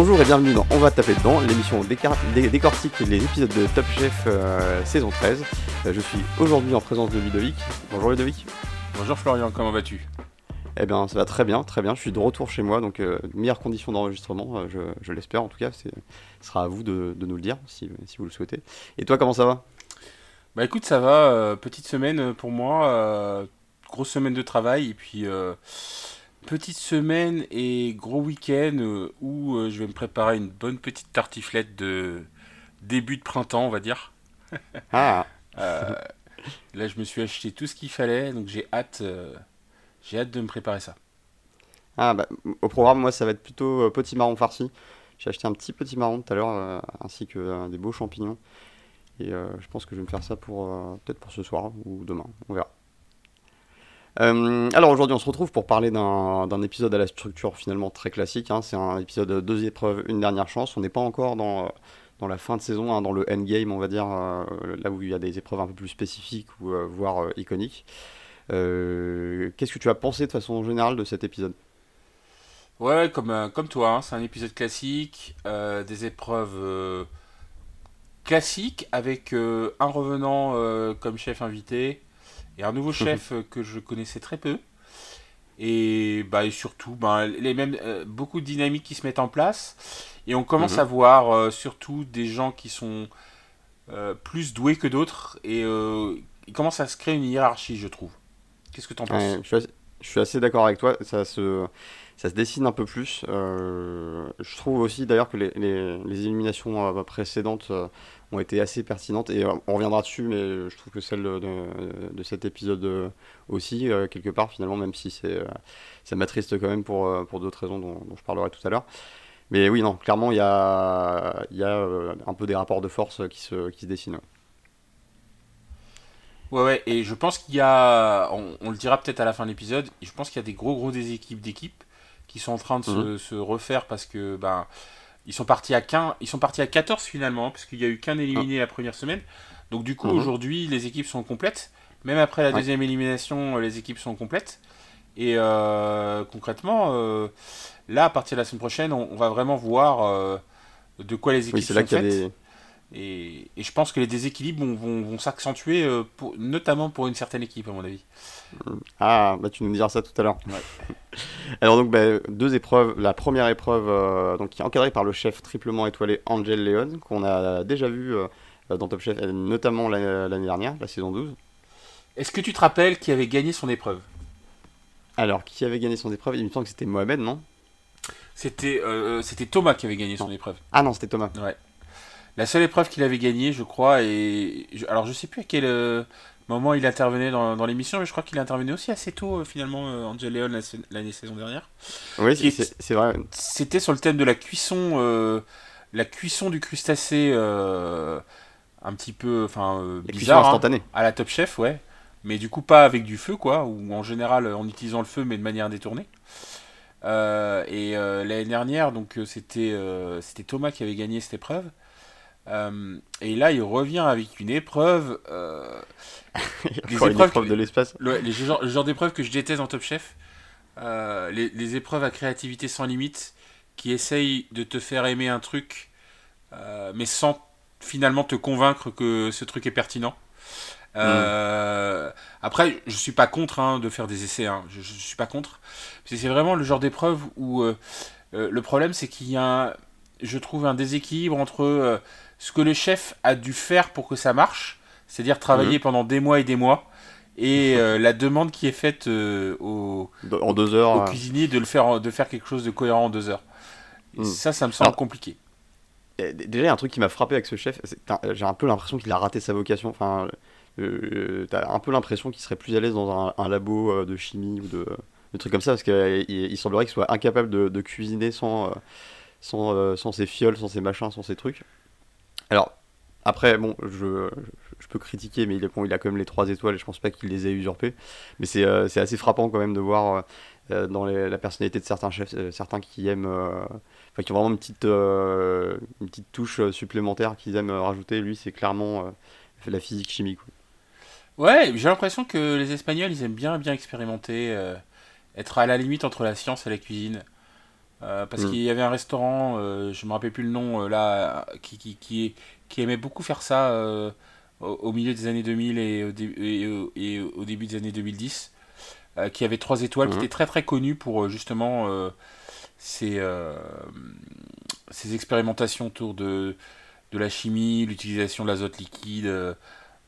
Bonjour et bienvenue dans On va taper dedans, l'émission décortique les épisodes de Top Chef euh, saison 13. Euh, je suis aujourd'hui en présence de Ludovic. Bonjour Ludovic. Bonjour Florian, comment vas-tu? Eh bien ça va très bien, très bien. Je suis de retour chez moi, donc euh, meilleures conditions d'enregistrement, je, l'espère en tout cas. Ce sera à vous de, nous le dire si, vous le souhaitez. Et toi comment ça va? Bah écoute ça va, petite semaine pour moi, grosse semaine de travail et puis petite semaine et gros week-end euh, où euh, je vais me préparer une bonne petite tartiflette de début de printemps, on va dire. Ah. Euh, là, je me suis acheté tout ce qu'il fallait, donc j'ai hâte, j'ai hâte de me préparer ça. Ah, bah, au programme, moi, ça va être plutôt petit marron farci. J'ai acheté un petit petit marron tout à l'heure, ainsi que des beaux champignons. Et je pense que je vais me faire ça pour peut-être pour ce soir ou demain, on verra. Euh, alors aujourd'hui, on se retrouve pour parler d'un épisode à la structure finalement très classique. Hein. C'est un épisode deux épreuves, une dernière chance. On n'est pas encore dans, dans la fin de saison, hein, dans le endgame, on va dire, euh, là où il y a des épreuves un peu plus spécifiques ou euh, voire iconiques. Qu'est-ce que tu as pensé de façon générale de cet épisode? Ouais, comme, comme toi, hein. c'est un épisode classique, des épreuves classiques avec un revenant comme chef invité et un nouveau chef que je connaissais très peu. Et, bah, et surtout, bah, les mêmes, euh, beaucoup de dynamiques qui se mettent en place. Et on commence mhm. à voir euh, surtout des gens qui sont euh, plus doués que d'autres. Et il commence à se créer une hiérarchie, je trouve. Qu'est-ce que tu en penses je, suis assez, d'accord avec toi. Ça se, ça se dessine un peu plus. je trouve aussi d'ailleurs que les, les, les éliminations précédentes ont été assez pertinentes et euh, on reviendra dessus, mais je trouve que celle de, cet épisode euh, aussi, euh, quelque part, finalement, même si c'est ça m'attriste quand même pour, pour d'autres raisons dont, je parlerai tout à l'heure. Mais oui, non, clairement, il y a, y a un peu des rapports de force qui se, qui se dessinent. Ouais, ouais, et je pense qu'il y a, on, le dira peut-être à la fin de l'épisode, je pense qu'il y a des gros gros des équipes d'équipes qui sont en train de se, mhm. se, refaire parce que ben, ils sont partis à 15, ils sont partis à 14 finalement, puisqu'il n'y a eu qu'un éliminé ah. la première semaine. Donc du coup, mhm. aujourd'hui, les équipes sont complètes. Même après la deuxième élimination, les équipes sont complètes. Et euh, concrètement, euh, là, à partir de la semaine prochaine, on, va vraiment voir euh, de quoi les équipes sont faites. Et, je pense que les déséquilibres vont, s'accentuer, notamment pour une certaine équipe, à mon avis. Ah, bah tu nous diras ça tout à l'heure. Alors donc bah, deux épreuves. La première épreuve, euh, donc qui est encadrée par le chef triplement étoilé Angel Leon, qu'on a déjà vu euh, dans Top Chef, notamment l'année dernière, la saison 12. Est-ce que tu te rappelles qui avait gagné son épreuve? Alors, qui avait gagné son épreuve? Il me semble que c'était Mohamed, non? C'était euh, c'était Thomas qui avait gagné son épreuve. Ah non, c'était Thomas. Ouais. La seule épreuve qu'il avait gagnée, je crois, et alors je sais plus à quel moment il intervenait dans, dans l'émission, mais je crois qu'il intervenait aussi assez tôt, euh, finalement, euh, Angel Leon l'année saison dernière. Oui, c'est vrai. C'était sur le thème de la cuisson, euh, la cuisson du crustacé, un petit peu, enfin, bizarre. Hein, instantanée. à la Top Chef, ouais. Mais du coup, pas avec du feu, quoi, ou en général en utilisant le feu, mais de manière détournée. et l'année dernière, donc c'était c'était Thomas qui avait gagné cette épreuve. Euh, et là, il revient avec une épreuve. Euh, les épreuves de l'espace. Le, genre, genre d'épreuve que je déteste en Top Chef. Euh, les, épreuves à créativité sans limite qui essayent de te faire aimer un truc, mais sans finalement te convaincre que ce truc est pertinent. Hmm. Après, je suis pas contre hein, de faire des essais. Hein. Je, je, suis pas contre. C'est vraiment le genre d'épreuve où le problème, c'est qu'il y a, je trouve, un déséquilibre entre ce que le chef a dû faire pour que ça marche, c'est-à-dire travailler mhm. pendant des mois et des mois, et euh, la demande qui est faite euh, au, en deux heures, au cuisinier de, le faire, de faire quelque chose de cohérent en deux heures. Mhm. Ça, ça me semble compliqué. Déjà, il y a un truc qui m'a frappé avec ce chef, j'ai un peu l'impression qu'il a raté sa vocation. Enfin, euh, t'as un peu l'impression qu'il serait plus à l'aise dans un, labo de chimie ou de, trucs comme ça, parce qu'il il semblerait qu'il soit incapable de, de cuisiner sans, sans, sans ses fioles, sans ses machins, sans ses trucs. Alors, après, bon, je, je peux critiquer, mais il, a quand même les trois étoiles et je pense pas qu'il les ait usurpées. Mais c'est euh, assez frappant quand même de voir euh, euh, dans la personnalité de certains chefs, certains qui aiment, enfin qui ont vraiment une petite, une petite touche supplémentaire qu'ils aiment rajouter. Lui, c'est clairement la physique chimique. Ouais, j'ai l'impression que les Espagnols, ils aiment bien, bien expérimenter, être à la limite entre la science et la cuisine. Parce Mm. qu'il y avait un restaurant, euh, je me rappelle plus le nom, euh, là, qui, qui, qui, qui aimait beaucoup faire ça euh, au, au milieu des années 2000 et au, dé- et au, et au début des années 2010, euh, qui avait trois étoiles, qui Mhm. était très très connu pour euh, justement euh, ses, euh, ses expérimentations autour de, de la chimie, l'utilisation de l'azote liquide euh,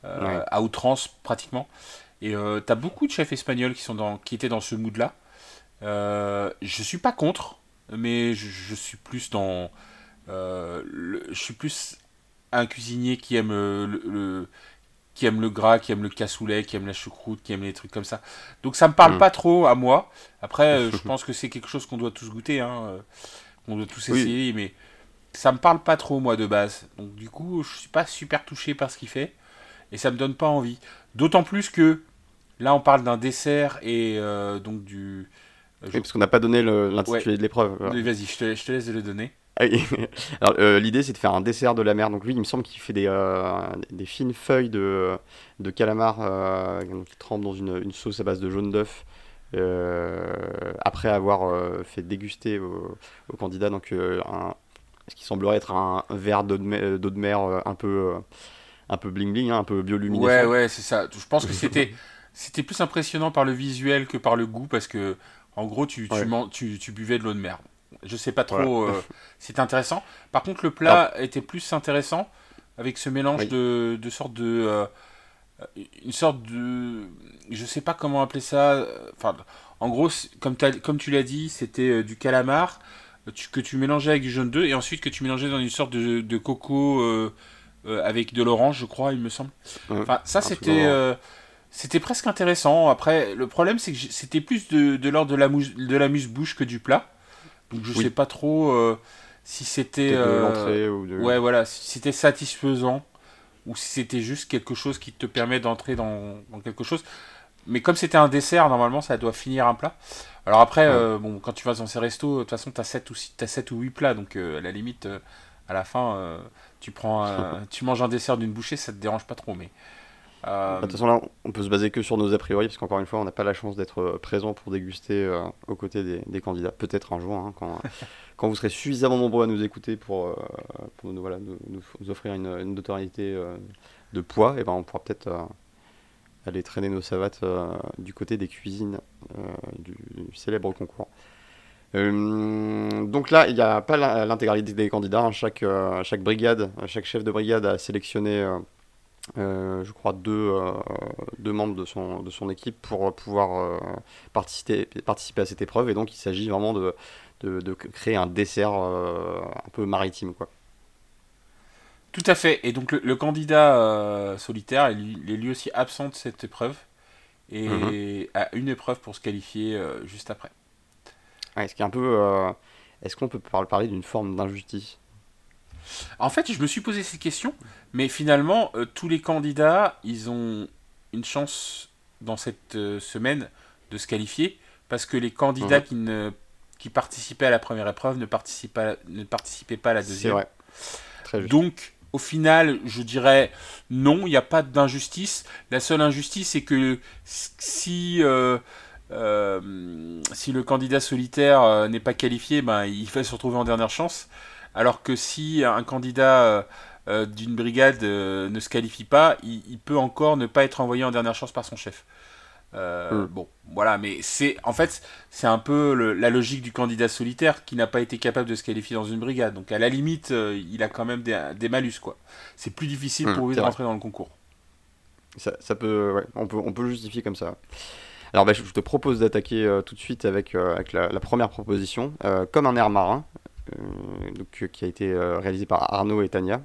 euh, à outrance pratiquement. Et euh, t'as beaucoup de chefs espagnols qui, sont dans, qui étaient dans ce mood-là. Euh, je suis pas contre, mais je, je suis plus dans. euh, le- je suis plus un cuisinier qui aime le, le- qui aime le gras, qui aime le cassoulet, qui aime la choucroute, qui aime les trucs comme ça. Donc ça me parle Mm. pas trop à moi. Après, je pense que c'est quelque chose qu'on doit tous goûter, hein, euh, qu'on doit tous Oui. essayer, mais ça me parle pas trop moi de base. Donc du coup, je suis pas super touché par ce qu'il fait et ça me donne pas envie. D'autant plus que là, on parle d'un dessert et euh, donc du. Je- Oui, parce qu'on n'a pas donné l'intitulé de l'épreuve. Vas-y, je te, je te laisse le donner. Ah. Alors, euh, l'idée c'est de faire un dessert de la mer. Donc lui, il me semble qu'il fait des, euh, des fines feuilles de, de calamar euh, qui trempent dans une, une sauce à base de jaune d'œuf. après avoir fait déguster au, au candidat donc un, ce qui semblerait être un verre d'eau de mer, d'eau de mer, un peu un peu bling bling, hein, un peu bioluminescent. Ouais, ouais, c'est ça. Je pense que c'était c'était plus impressionnant par le visuel que par le goût parce que en gros, tu, tu, Ouais. man- tu, tu buvais de l'eau de mer. Je sais pas Voilà. trop. euh, c'était intéressant. Par contre, le plat était plus intéressant avec ce mélange Oui. de, de sorte de euh, une sorte de je sais pas comment appeler ça. euh, Enfin, en gros, c'est- comme, tu l'as dit, c'était du calamar que tu mélangeais avec du jaune d'œuf et ensuite que tu mélangeais dans une sorte de, de coco euh, euh, avec de l'orange, je crois, il me semble. Enfin, ça c'était euh, c'était presque intéressant. Après, le problème c'est que c'était plus de, de l'ordre de la mousse de la bouche que du plat. Donc je Oui. sais pas trop euh, si c'était euh, ou de... ouais voilà, si c'était satisfaisant ou si c'était juste quelque chose qui te permet d'entrer dans, dans quelque chose. Mais comme c'était un dessert, normalement ça doit finir un plat. Alors après, Ouais. euh, bon, quand tu vas dans ces restos, de toute façon, tu as 7 ou, six- t'as 7 ou 8 plats. Donc à la limite, à la fin, tu, prends un- tu manges un dessert d'une bouchée, ça te dérange pas trop. Mais, euh, Bah, De toute façon, là, on peut se baser que sur nos a priori, parce qu'encore une fois, on n'a pas la chance d'être euh, présent pour déguster euh, aux côtés des, des candidats. Peut-être un jour, hein, quand, quand vous serez suffisamment nombreux à nous écouter pour, euh, pour nous, voilà, nous, offrir une, une notoriété de poids, et ben, on pourra peut-être aller traîner nos savates du côté des cuisines du, du célèbre concours. Euh, donc là, il n'y a pas l'intégralité des candidats. hein. Chaque, euh, chaque brigade, chaque chef de brigade a sélectionné euh, je crois, deux, euh, deux membres de son, de son équipe pour pouvoir euh, participer, participer à cette épreuve. Et donc, il s'agit vraiment de, de, de créer un dessert un peu maritime. Quoi. Tout à fait. Et donc le, le candidat solitaire est est lui aussi absent de cette épreuve et Mhm. a une épreuve pour se qualifier juste après. Ouais, ce qui est un peu. Est-ce qu'on peut par- parler d'une forme d'injustice? En fait, je me suis posé cette question, mais finalement, euh, tous les candidats, ils ont une chance dans cette euh, semaine de se qualifier parce que les candidats Mhm. qui, ne, qui participaient à la première épreuve ne participaient, à- ne participaient pas à la deuxième. vrai. Très juste. Donc, au final, je dirais non, il n'y a pas d'injustice. La seule injustice, c'est que si, euh, euh, si le candidat solitaire euh, n'est pas qualifié, ben, il va se retrouver en dernière chance. Alors que si un candidat euh, d'une brigade euh, ne se qualifie pas, il, il peut encore ne pas être envoyé en dernière chance par son chef. Euh, Mm. Bon, voilà, mais c'est en fait c'est un peu le- la logique du candidat solitaire qui n'a pas été capable de se qualifier dans une brigade. Donc à la limite, euh, il a quand même des, des malus quoi. C'est plus difficile Mm, pour lui de rentrer dans le concours. Ça, ça peut, ouais, on peut, on peut le justifier comme ça. Alors, bah, je je te propose d'attaquer euh, tout de suite avec, avec la, la première proposition, comme un air marin, donc, qui a été réalisé par Arnaud et Tania.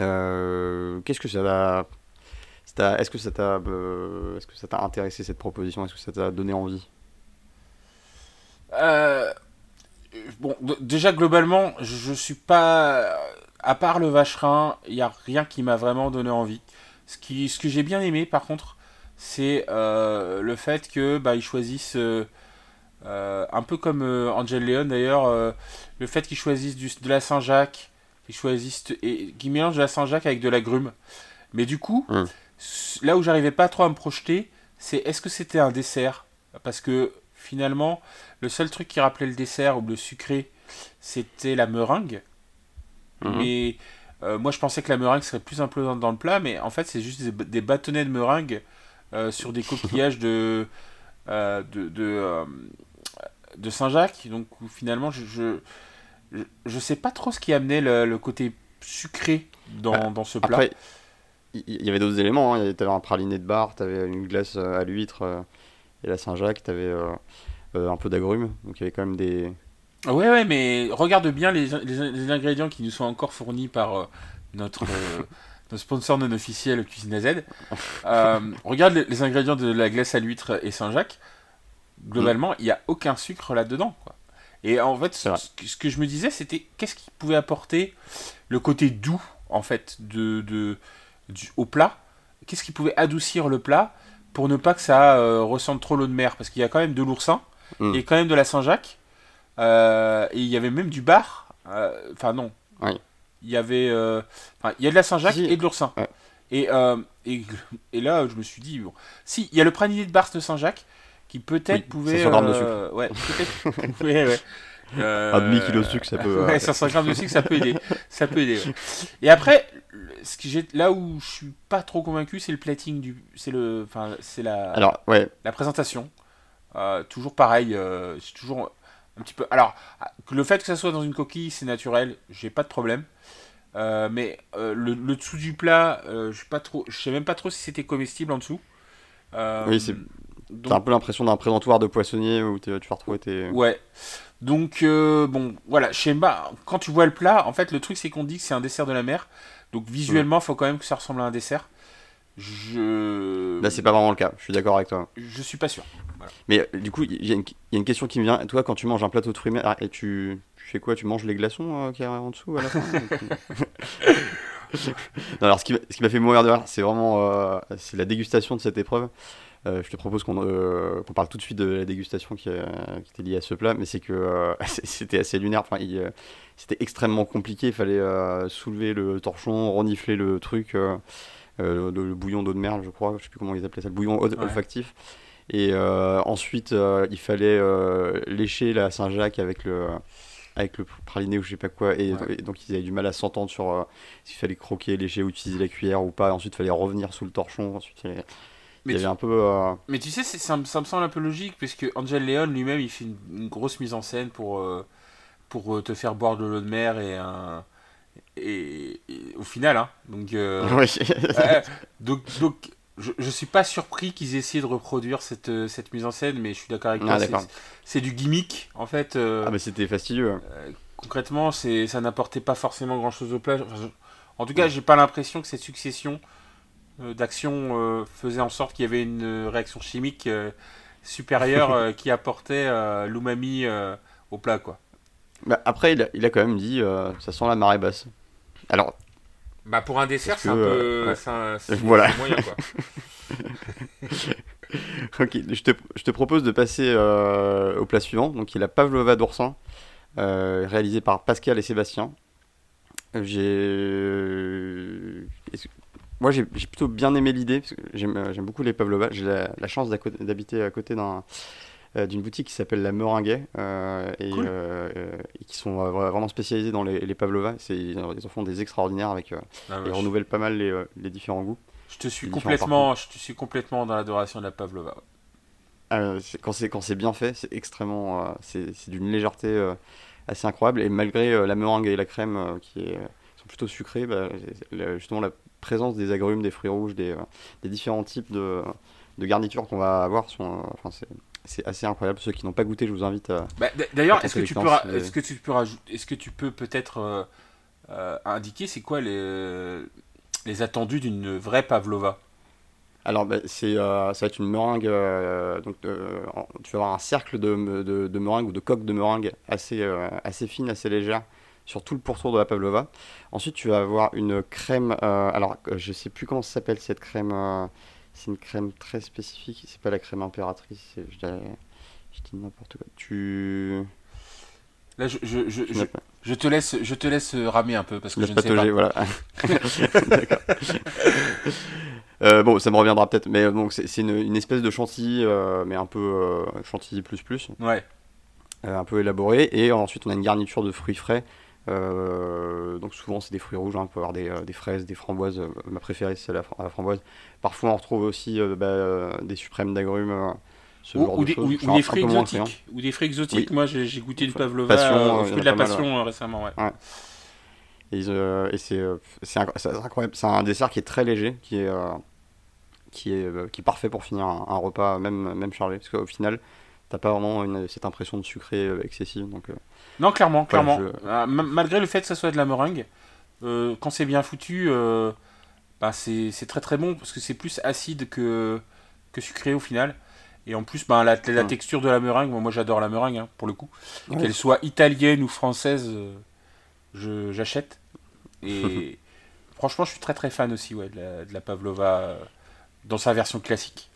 Euh, Qu'est-ce que ça t'a- est-ce que ça t'a, euh, est-ce intéressé cette proposition? Est-ce que ça t'a donné envie? Euh, bon, déjà globalement, je, suis pas. À part le vacherin, il n'y a rien qui m'a vraiment donné envie. Ce, qui, ce que j'ai bien aimé, par contre, c'est le fait que bah, ils choisissent. un peu comme Angel Leon d'ailleurs, le fait qu'ils choisissent du, de la Saint-Jacques, qu'ils choisissent et qu'ils mélangent de la Saint-Jacques avec de la grume. Mais du coup, Mm. s- là où j'arrivais pas trop à me projeter, c'est est-ce que c'était un dessert? Parce que finalement, le seul truc qui rappelait le dessert ou le sucré, c'était la meringue. Mhm. Mais euh, moi, je pensais que la meringue serait plus imposante dans le plat, mais en fait, c'est juste des, des bâtonnets de meringue euh, sur des coquillages de, euh, de, de, de Saint-Jacques. Donc, finalement, je, je, je, sais pas trop ce qui amenait le, le côté sucré dans, Bah, dans ce plat. Après, il y, avait d'autres éléments. Hein. Tu avais un praliné de bar, tu avais une glace euh, à l'huître euh, et la Saint-Jacques, tu avais un peu d'agrumes. Donc il y avait quand même des. Ouais, ouais, mais regarde bien les, les, les ingrédients qui nous sont encore fournis par euh, notre, euh, notre sponsor non officiel Cuisine à Z. Euh, regarde les, les ingrédients de la glace à l'huître et Saint-Jacques. Globalement, il n'y a aucun sucre là-dedans. quoi. Et en fait, ce, que- je me disais, c'était qu'est-ce qui pouvait apporter le côté doux, en fait, de, de, du, au plat? Qu'est-ce qui pouvait adoucir le plat pour ne pas que ça euh, ressente trop l'eau de mer? Parce qu'il y a quand même de l'oursin Mm. et quand même de la Saint-Jacques. Euh, et il y avait même du bar. Euh, Enfin, non. Oui. Il y avait. euh, il y a de la Saint-Jacques Si. et de l'oursin. Ouais. Et, et, et là, je me suis dit, bon. Si, il y a le praliné de Barse de Saint-Jacques qui peut-être Oui, pouvait. 500 grammes de euh, Ouais, peut-être. ouais. Euh, Un demi-kilo de sucre, ça peut, Ouais, euh, 500 grammes de sucre, ça peut aider. Ça peut aider. ouais. Et après, ce que j'ai là où je suis pas trop convaincu, c'est le plating du. C'est le. Enfin, c'est la Alors, ouais, la présentation. Euh, toujours pareil, euh, c'est toujours un petit peu. Alors, le fait que ça soit dans une coquille, c'est naturel, j'ai pas de problème. Euh, mais euh, le, le dessous du plat, euh, je sais pas trop, je sais même pas trop si c'était comestible en dessous. Euh, Oui, c'est- t'as un peu l'impression d'un présentoir de poissonnier où tu vas retrouver tes. Ouais. Donc, euh, bon, voilà, chez Mba, quand tu vois le plat, en fait, le truc, c'est qu'on dit que c'est un dessert de la mer. Donc, visuellement, il faut quand même que ça ressemble à un dessert. Je. Là, c'est pas vraiment le cas, je suis d'accord avec toi. Je suis pas sûr. Mais du coup, il y, a une- il y a une question qui me vient. Toi, quand tu manges un plateau de fruits mer, et tu, tu fais quoi? Tu manges les glaçons euh, qu'il y a en dessous à la fin Non, alors, ce qui m'a ce qui m'a fait mourir de rire, c'est vraiment euh, c'est la dégustation de cette épreuve. Euh, je te propose qu'on euh, qu'on parle tout de suite de la dégustation qui, euh, qui était liée à ce plat, mais c'est que c'était assez lunaire. Enfin, c'était extrêmement compliqué. Il fallait soulever le torchon, renifler le truc, le, le bouillon d'eau de mer, je crois. Je sais plus comment ils appelaient ça, le bouillon Ouais. olfactif. Et euh, ensuite, euh, il fallait euh, lécher la Saint-Jacques avec le avec le praliné ou je sais pas quoi et, Ouais. et donc ils avaient du mal à s'entendre sur s'il fallait croquer, lécher ou utiliser la cuillère ou pas. Ensuite, il fallait revenir sous le torchon. Ensuite, il Mais il y tu- avait un peu. euh, Mais tu sais, ça, me- ça me semble un peu logique, puisque Angel Leon lui-même, il fait une, une grosse mise en scène pour, euh, pour euh, te faire boire de l'eau de mer et un. Et, et au final, hein. Donc, euh, oui. ouais, donc, donc je, je suis pas surpris qu'ils aient essayé de reproduire cette, cette mise en scène, mais je suis d'accord avec toi. Ah, c'est- d'accord. c'est du gimmick, en fait. ah, mais c'était fastidieux. euh, concrètement, c'est, ça n'apportait pas forcément grand-chose au plat. Enfin, je- en tout cas, j'ai pas l'impression que cette succession euh, d'actions euh, faisait en sorte qu'il y avait une euh, réaction chimique euh, supérieure euh, qui apportait euh, l'umami euh, au plat, quoi. Bah, après, il a, il a quand même dit euh, ça sent la marée basse. Alors, Bah pour un dessert, c'est un peu, euh, un- Voilà. moyen, quoi. ok, je te, je te propose de passer euh, au plat suivant. Donc, il a la pavlova d'oursin, euh, réalisée par Pascal et Sébastien. J'ai. Moi, j'ai plutôt bien aimé l'idée, parce que j'aime euh, beaucoup les pavlovas. J'ai la, la chance d'habiter à côté d'un. euh, d'une boutique qui s'appelle la Meringuet euh, et, Cool. euh, et qui sont euh, vraiment spécialisés dans les, les pavlovas. C'est- Ils en font des extraordinaires avec Ah, ils ouais, renouvellent pas mal les, les différents goûts. je, te suis complètement, je te suis complètement dans l'adoration de la pavlova. c'est- quand c'est quand c'est bien fait, c'est extrêmement, c'est d'une légèreté assez incroyable. Et malgré la meringue et la crème qui est, sont plutôt sucrées, bah, justement la présence des agrumes, des fruits rouges, des, euh, des différents types de, de garnitures qu'on va avoir sont, euh, enfin c'est c'est assez incroyable. Ceux qui n'ont pas goûté, je vous invite à. Bah, d- D'ailleurs, est-ce que tu peux, l'expérience, ra- mais- est-ce que tu peux rajouter, est-ce que tu peux peut-être euh, euh, indiquer c'est quoi les les attendus d'une vraie pavlova? Alors, bah, c'est, euh, ça va être une meringue. euh, donc, euh, tu vas avoir un cercle de, me- de, de meringue ou de coque de meringue assez, euh, assez fine, assez légère sur tout le pourtour de la pavlova. Ensuite, tu vas avoir une crème. euh, alors, euh, je sais plus comment ça s'appelle cette crème. euh, c'est une crème très spécifique. C'est pas la crème impératrice. Je, dis n'importe quoi. Tu. Là, je, je, te laisse, je te laisse ramer un peu parce que je ne sais pas. voilà. Euh, bon, ça me reviendra peut-être, mais donc c'est une, une espèce de chantilly, euh, mais un peu euh, chantilly plus plus, Ouais. un peu élaboré. Et ensuite, on a une garniture de fruits frais. Euh, donc souvent, c'est des fruits rouges. hein. On peut avoir des, euh, des fraises, des framboises. euh, ma préférée, c'est la, la framboise. Parfois, on retrouve aussi euh, bah, des suprêmes d'agrumes, ce Ou, genre ou de des, ou- ou fruits exotiques. Ou des fruits exotiques. Oui. Moi, j'ai goûté une pavlova Passion, fruit de la mal, passion récemment. Ouais. Et, c'est c'est inc- c'est incroyable. C'est un dessert qui est très léger, qui est, qui est, qui est parfait pour finir un, un repas, même, même chargé. Parce qu'au final, t'as pas vraiment une- cette impression de sucré excessive. Donc, euh, Non, clairement, clairement. je- ma- malgré le fait que ça soit de la meringue, euh, quand c'est bien foutu, euh, bah, c'est très très bon parce que c'est plus acide que, que sucré au final. Et en plus, bah, la, la Mm. texture de la meringue, moi, moi, j'adore la meringue hein, pour le coup. Qu'elle soit italienne ou française, euh, je- j'achète. Et franchement, je suis très très fan aussi ouais, de, la, de la pavlova dans sa version classique.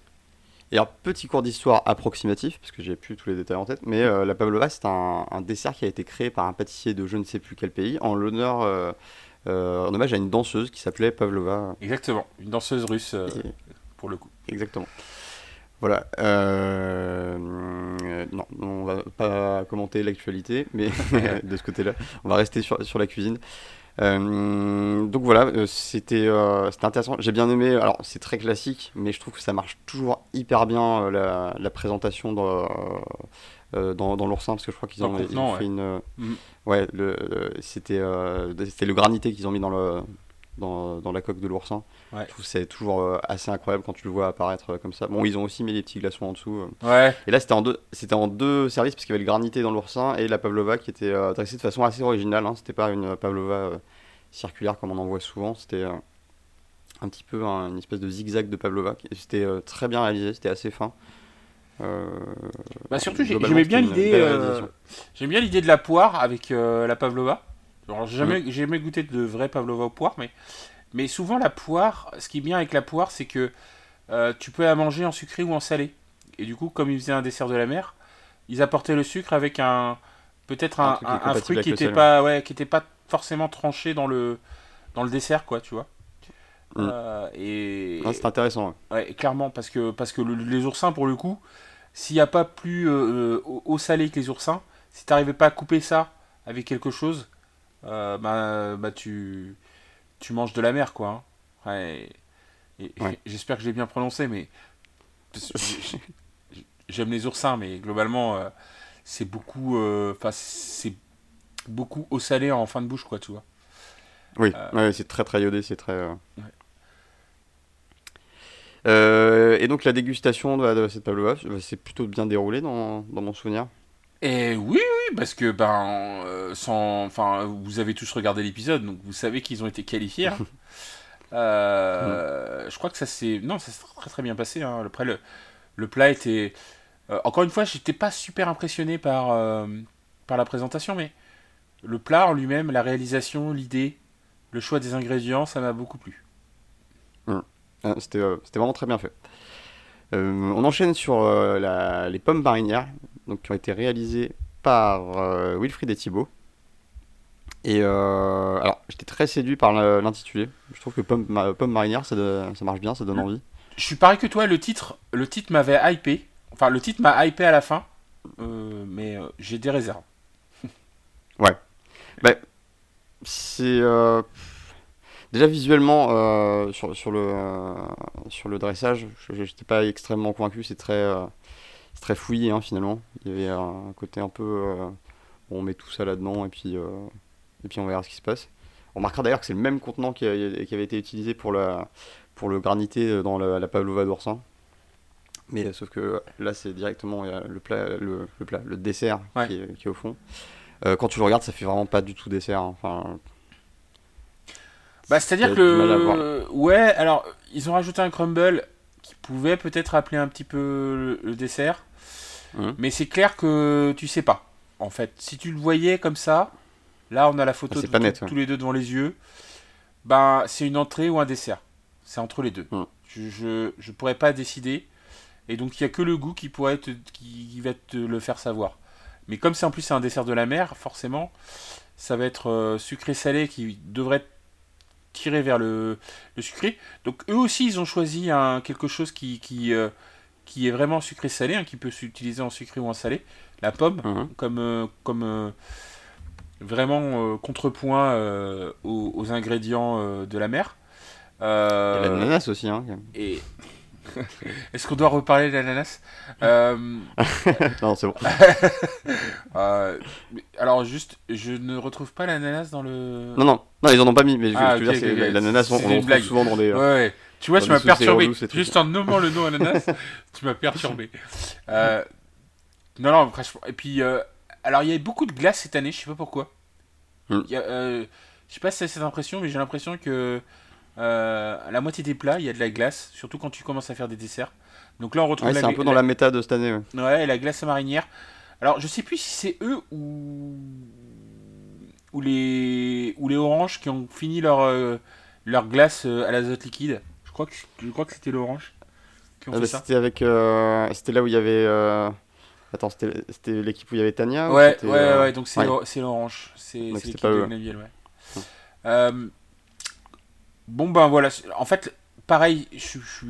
Et alors, petit cours d'histoire approximatif, parce que j'ai plus tous les détails en tête, mais euh, la pavlova, c'est un, un dessert qui a été créé par un pâtissier de je ne sais plus quel pays, en l'honneur, euh, euh, en hommage à une danseuse qui s'appelait Pavlova. Exactement, une danseuse russe euh, Et- pour le coup. Exactement. Voilà. euh, non, on va pas commenter l'actualité, mais de ce côté-là, on va rester sur, sur la cuisine. Euh, donc voilà, euh, c'était euh, c'était intéressant. J'ai bien aimé. Alors c'est très classique, mais je trouve que ça marche toujours hyper bien la, la présentation dans, dans, dans l'oursin, parce que je crois qu'ils ont, ils ont fait une. Mhm. Ouais, c'était le granité qu'ils ont mis dans le dans, dans la coque de l'oursin. Ouais. Je trouve que c'est toujours euh, assez incroyable quand tu le vois apparaître euh, comme ça. Bon, ils ont aussi mis des petits glaçons en dessous. euh. Ouais, Et là, c'était en deux, c'était en deux services parce qu'il y avait le granité dans l'oursin et la pavlova qui était dressée de façon assez originale. Hein. C'était pas une pavlova circulaire comme on en voit souvent. C'était un petit peu un- une espèce de zigzag de pavlova. C'était euh, très bien réalisé, c'était assez fin. Euh, Bah surtout, j'aimais bien l'idée. euh. J'aime bien l'idée de la poire avec la pavlova. Alors, j'ai jamais, goûté de vraie pavlova aux poires, mais, mais souvent la poire, ce qui est bien avec la poire, c'est que euh, tu peux la manger en sucré ou en salé. Et du coup, comme ils faisaient un dessert de la mer, ils apportaient le sucre avec un peut-être Un fruit qui le était sel, pas ouais, qui était pas forcément tranché dans le dans le dessert, quoi, tu vois. Mm. Euh, et, Non, c'est intéressant. ouais. Ouais, clairement, parce que, parce que le- les oursins, pour le coup, s'il n'y a pas plus euh, au, au salé que les oursins, si t'arrivais pas à couper ça avec quelque chose, euh, bah, bah tu, tu manges de la mer, quoi. hein. Ouais. J'espère que je l'ai bien prononcé, mais j'ai- j'ai- j'aime les oursins, mais globalement, euh, c'est beaucoup, euh, enfin, c'est beaucoup au salé en fin de bouche, quoi, tu vois. Oui, ouais, c'est très très iodé, c'est très. et donc la dégustation de, de cette pavlova, c'est plutôt bien déroulé dans, dans mon souvenir? Et oui, oui, parce que ben, euh, sans, enfin, vous avez tous regardé l'épisode, donc vous savez qu'ils ont été qualifiés. hein. Euh, Je crois que ça s'est, non, ça s'est très très bien passé. Hein. Après le, le plat était, euh, encore une fois, j'étais pas super impressionné par par la présentation, mais le plat en lui-même, la réalisation, l'idée, le choix des ingrédients, ça m'a beaucoup plu. Ah, C'était c'était vraiment très bien fait. On enchaîne sur la- les pommes marinières, donc qui ont été réalisées par euh, Wilfried et Thibault. Et euh, alors, j'étais très séduit par l'intitulé. Je trouve que pomme, ma- pomme marinière, ça, ça marche bien, ça donne envie. Je suis pareil que toi, le titre, le titre m'avait hypé. Enfin, le titre m'a hypé à la fin, euh, mais euh, j'ai des réserves. C'est euh, déjà visuellement euh, sur, sur le euh, sur le dressage, j'étais pas extrêmement convaincu. C'est très euh, c'est très fouillé hein, finalement. Il y avait un côté un peu euh, on met tout ça là-dedans et puis euh, et puis on verra ce qui se passe. On remarquera d'ailleurs que c'est le même contenant qui, a- qui avait été utilisé pour la pour le granité dans la, la pavlova d'oursin. Mais euh, sauf que là c'est directement le plat le, le plat le dessert Ouais. qui, est, qui est au fond. Euh, quand tu le regardes, ça fait vraiment pas du tout dessert. hein. Enfin, Bah, c'est-à-dire que le... ouais, alors ils ont rajouté un crumble pouvait peut-être rappeler un petit peu le, le dessert, Mhm. mais c'est clair que tu sais pas. En fait, si tu le voyais comme ça, là on a la photo Ah, de pas tous- ouais. les deux devant les yeux. Ben c'est une entrée ou un dessert. C'est entre les deux. Mhm. Je, je je pourrais pas décider. Et donc il y a que le goût qui pourrait te, qui, qui va te le faire savoir. Mais comme c'est en plus c'est un dessert de la mer, forcément, ça va être euh, sucré salé qui devrait tirer vers le, le, sucré. Donc eux aussi, ils ont choisi un, quelque chose qui, qui, qui est vraiment sucré-salé, hein, qui peut s'utiliser en sucré ou en salé. La pomme, mhm. comme, comme vraiment contrepoint aux, aux, ingrédients de la mer. Euh, l'ananas aussi. Hein. Et... Est-ce qu'on doit reparler de l'ananas euh... Non, c'est bon. euh... Alors, juste, je ne retrouve pas l'ananas dans le. Non, non, non, ils en ont pas mis, mais ah, je veux dire, l'ananas, on, on souvent dans des. Ouais, ouais. Tu vois, tu m'as perturbé. juste en nommant le nom ananas, tu m'as perturbé. Euh... Non, non, franchement. Et puis, euh... alors, il y a beaucoup de glace cette année, je sais pas pourquoi. Y a, euh... Je sais pas si c'est cette impression, mais j'ai l'impression que euh, la moitié des plats, il y a de la glace, surtout quand tu commences à faire des desserts. Donc là, on retrouve. c'est un peu dans la méta de cette année. Ouais. ouais, la glace marinière. Alors, je sais plus si c'est eux ou ou les ou les oranges qui ont fini leur euh, leur glace euh, à l'azote liquide. Je crois que je crois que c'était l'orange ah, ça. C'était avec c'était là où il y avait Attends, c'était l'équipe où il y avait Tania Ouais, ouais, ouais, donc c'est l'orange. C'est l'équipe de Naviel, ouais. Bon ben voilà, en fait, pareil,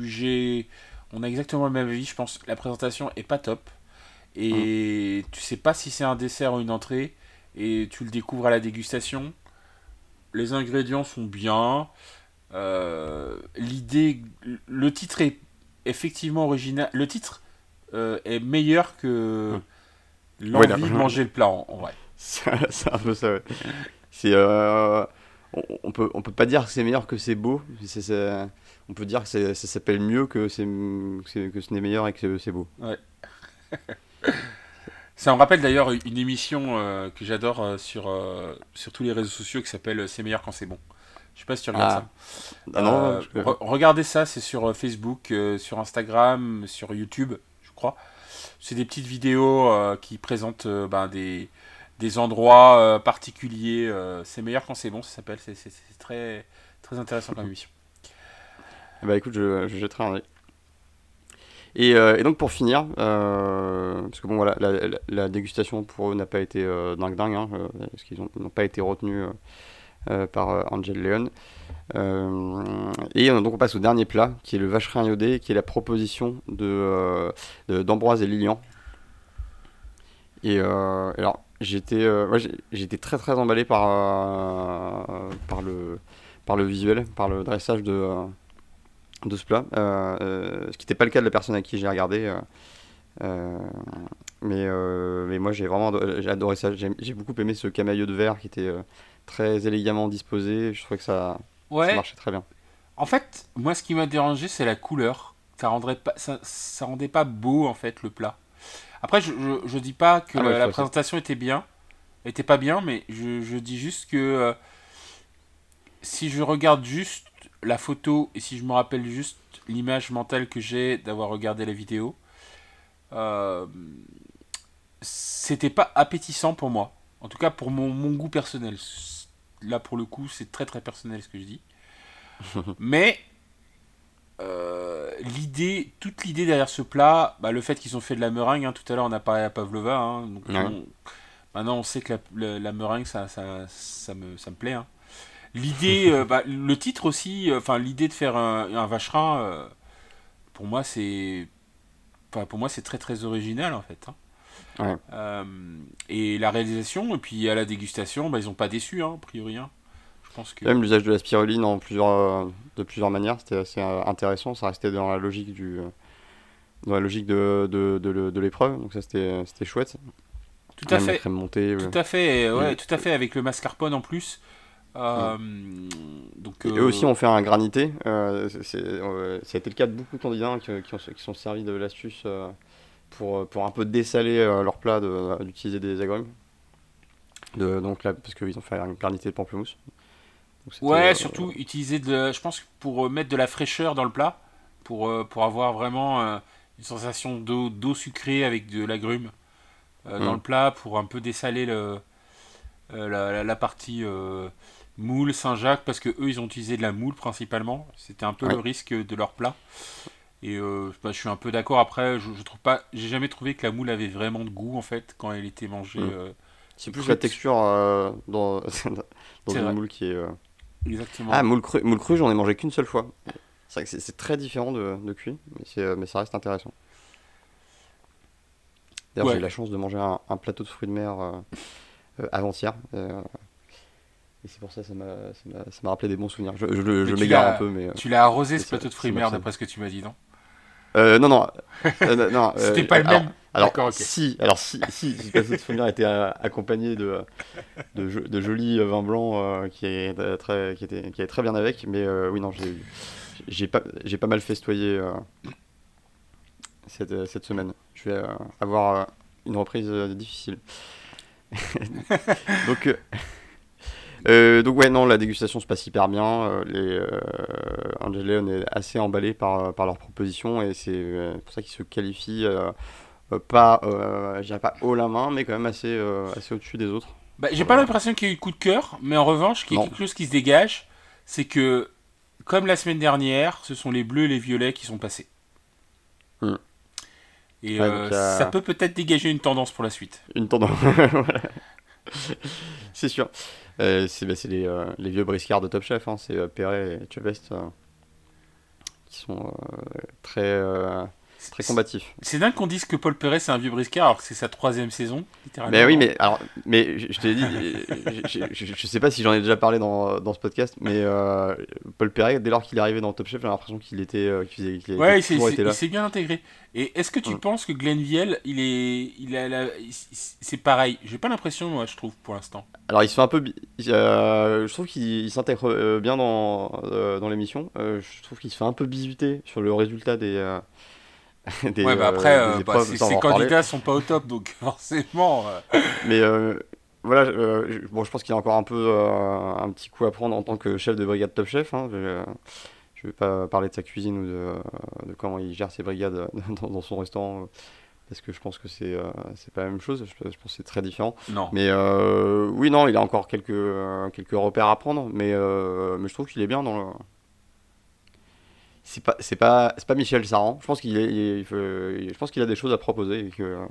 j'ai, on a exactement le même avis, je pense. La présentation est pas top et mm. tu sais pas si c'est un dessert ou une entrée et tu le découvres à la dégustation. Les ingrédients sont bien. Euh, l'idée, le titre est effectivement original. Le titre euh, est meilleur que mm. l'envie de manger le plat en, vrai. C'est un peu ça. Ouais. C'est euh, on, peut on peut pas dire que c'est meilleur que c'est beau. on peut dire que ça s'appelle mieux que, c'est, que ce n'est meilleur et que c'est beau. Ouais. ça me rappelle d'ailleurs une émission euh, que j'adore euh, sur, euh, sur tous les réseaux sociaux qui s'appelle C'est meilleur quand c'est bon. Je sais pas si tu regardes ah. ça. Ah non, regardez ça, c'est sur Facebook, sur Instagram, sur YouTube, je crois. C'est des petites vidéos qui présentent ben, des, des endroits euh, particuliers. Euh, c'est meilleur quand c'est bon, ça s'appelle. C'est très, très intéressant comme émission. Bah écoute, je, je jetterai un. Et, euh, et, donc pour finir, parce que bon voilà, la, dégustation pour eux n'a pas été dingue dingue, hein, parce qu'ils n'ont pas été retenus par Angel Leon. et donc on passe au dernier plat, qui est le vacherin iodé, qui est la proposition de d'Ambroise et Lilian. Et alors j'étais euh, j'étais très très emballé par, euh, par, le, par le visuel, par le dressage de, euh, de ce plat. ce qui n'était pas le cas de la personne à qui j'ai regardé. mais, mais moi j'ai vraiment j'ai adoré ça. J'ai beaucoup aimé ce camailleux de verre qui était très élégamment disposé. Je trouvais que ça, ça marchait très bien. En fait, moi ce qui m'a dérangé c'est la couleur. Ça rendrait pas ça, ça rendait pas beau en fait le plat. Après, je, je, dis pas que ah la, présentation était bien, était pas bien, mais je, dis juste que euh, si je regarde juste la photo et si je me rappelle juste l'image mentale que j'ai d'avoir regardé la vidéo, euh, c'était pas appétissant pour moi. En tout cas, pour mon, mon goût personnel. Là, pour le coup, c'est très très personnel ce que je dis. mais euh, l'idée, toute l'idée derrière ce plat, bah, le fait qu'ils ont fait de la meringue, hein, tout à l'heure on a parlé à Pavlova, hein, donc maintenant on sait que la, meringue ça, ça, ça, me, ça me plaît. Hein. L'idée, euh, bah, le titre aussi, euh, enfin l'idée de faire un, un vacherin, pour moi c'est, pour moi c'est très très original en fait. et la réalisation, et puis à la dégustation, bah, ils n'ont pas déçu, a priori. Même l'usage de la spiruline en plusieurs, euh, de plusieurs manières, c'était assez euh, intéressant. Ça restait dans la logique du dans la logique de, de, de, l'épreuve, donc ça c'était chouette. Tout à fait. tout à fait, ouais, tout à fait avec le mascarpone en plus. Euh, donc, Et eux aussi ont fait un granité. Euh, ça a été le cas de beaucoup de candidats qui, qui, ont, qui sont servis de l'astuce pour, pour un peu dessaler leur plat d'utiliser des agrumes. De, donc là, parce qu'ils ont fait un granité de pamplemousse. Ouais, euh, surtout utiliser de, je pense pour euh, mettre de la fraîcheur dans le plat, pour, euh, pour avoir vraiment une sensation d'eau sucrée avec de l'agrume dans mm. le plat, pour un peu dessaler le, la, la, partie moule Saint-Jacques, parce que eux ils ont utilisé de la moule principalement. C'était un peu le risque de leur plat. Et bah, je suis un peu d'accord. Après, je, je, trouve pas, j'ai jamais trouvé que la moule avait vraiment de goût en fait quand elle était mangée. Mm. C'est plus la texture dans, dans une moule qui est Exactement. Ah, moule cru, moule cru j'en ai mangé qu'une seule fois. C'est vrai que c'est- c'est très différent de, de cuit, mais, euh, mais ça reste intéressant. D'ailleurs, Ouais. j'ai eu la chance de manger un, un plateau de fruits de mer euh, euh, avant-hier. euh, et c'est pour ça que ça m'a, rappelé des bons souvenirs. Je, je, je m'égare un peu, mais. Tu l'as arrosé ce plateau de fruits de mer d'après ce que tu m'as dit, non? Euh, non, non. euh, non C'était euh, pas le alors- même Alors, si, alors si, si, si de mer était euh, accompagné de, de, de jolis vins blancs qui, est, très, qui, était, qui allaient très bien avec, mais oui, non, j'ai, pas, pas mal festoyé cette, cette semaine. Je vais avoir une reprise difficile. donc, euh, donc, ouais, non, la dégustation se passe hyper bien. euh, les euh, Angel Leon est assez emballé par, par leurs propositions et c'est pour ça qu'ils se qualifient. pas, je pas haut la main, mais quand même assez, assez au-dessus des autres. Bah, J'ai pas l'impression qu'il y ait eu de coup de cœur, mais en revanche, qu'il y a Non. quelque chose qui se dégage, c'est que, comme la semaine dernière, ce sont les bleus et les violets qui sont passés. Hmm. Et Ouais, euh, donc, euh, ça peut peut-être dégager une tendance pour la suite. Une tendance. C'est sûr. Euh, c'est bah, les, euh, les vieux briscards de Top Chef, hein. c'est euh, Perret et Chevest qui sont très, très combatifs. C'est dingue qu'on dise que Paul Perret c'est un vieux briscard alors que c'est sa troisième saison, littéralement. Mais oui, mais alors, mais je, je t'ai dit, je, je sais pas si j'en ai déjà parlé dans, dans ce podcast, mais euh, Paul Perret, dès lors qu'il est arrivé dans Top Chef, j'ai l'impression qu'il était, euh, qu'il faisait- qu'il Ouais, était il s'est- il bien intégré. Et est-ce que tu penses que Glenn Viel, il est, il a c'est pareil? J'ai pas l'impression, moi, je trouve, pour l'instant. Alors il se fait un peu, euh, je trouve qu'il il s'intègre euh, bien dans, euh, dans l'émission. Euh, je trouve qu'il se fait un peu bisuter sur le résultat des. des, ouais, bah euh, après, des euh, bah, va en reparler. candidats sont pas au top, donc forcément. euh, Mais euh, voilà, euh, je- bon, je pense qu'il a encore un peu un petit coup à prendre en tant que chef de brigade Top Chef. Hein. Je, je vais pas parler de sa cuisine ou de, de comment il gère ses brigades dans, dans son restaurant. Parce que je pense que c'est c'est pas la même chose, je, je pense que c'est très différent. non. Mais oui, non, il a encore quelques, quelques repères à prendre, mais, mais je trouve qu'il est bien dans le. C'est pas, c'est pas, c'est pas Michel Saran. Je pense qu'il est, il faut- je pense qu'il a des choses à proposer et que.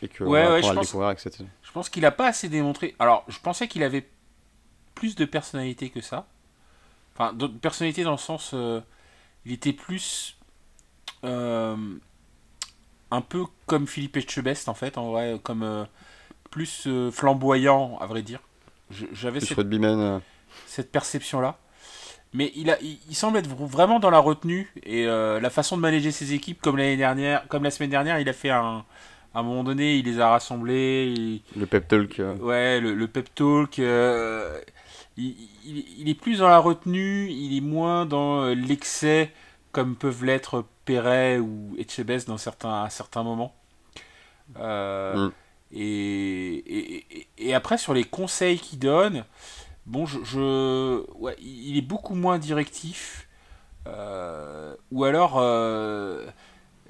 Et que Ouais, on va ouais, je pense- découvrir avec cette. Je pense qu'il a pas assez démontré. Alors, je pensais qu'il avait plus de personnalité que ça. Enfin, de personnalité dans le sens. euh, il était plus. euh, un peu comme Philippe Etchebest, en fait, en vrai, comme. euh, plus flamboyant, à vrai dire. J'avais cette, cette perception-là. Mais il, a, il, il semble être vraiment dans la retenue et euh, la façon de manager ses équipes, comme l'année dernière, comme la semaine dernière, il a fait un. À un moment donné, il les a rassemblés. il- le pep talk. euh, Ouais, le, le pep talk. euh, il, est plus dans la retenue, il est moins dans euh, l'excès, comme peuvent l'être Perret ou Etchebest dans certains, à certains moments. Mm. et, et- et après, sur les conseils qu'il donne, bon, je, je- ouais, il est beaucoup moins directif. euh, ou alors. euh,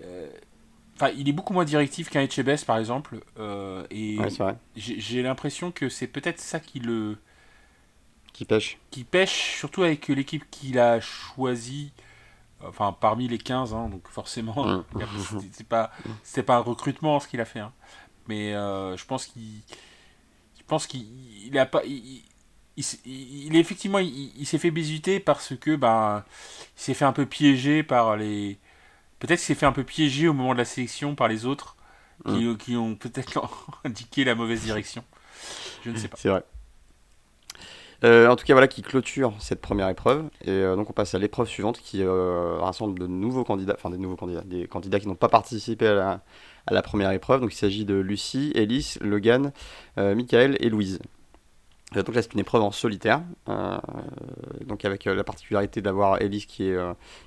euh, Enfin, il est beaucoup moins directif qu'un Etchebest, par exemple. euh, et, Ouais, c'est vrai. j'ai l'impression que c'est peut-être ça qui le Qui pêche. qui pêche, surtout avec l'équipe qu'il a choisie, enfin parmi les 15, hein, donc forcément, Mm. c'est- pas c'était pas un recrutement ce qu'il a fait, hein. mais euh, je pense qu'il je pense qu'il il a pas il, il- effectivement il, il s'est fait bisuter parce que ben il s'est fait un peu piéger par les peut-être qu'il s'est fait un peu piéger au moment de la sélection par les autres qui, qui ont peut-être indiqué la mauvaise direction. Je ne sais pas. C'est vrai. Euh, en tout cas, voilà qui clôture cette première épreuve. Et euh, donc, on passe à l'épreuve suivante qui euh, rassemble de nouveaux candidats, enfin des nouveaux candidats, des candidats qui n'ont pas participé à la, à la première épreuve. Donc, il s'agit de Lucie, Elise, Logan, Michael et Louise. Euh, donc là, c'est une épreuve en solitaire. Euh, donc, avec euh, la particularité d'avoir Elise qui est,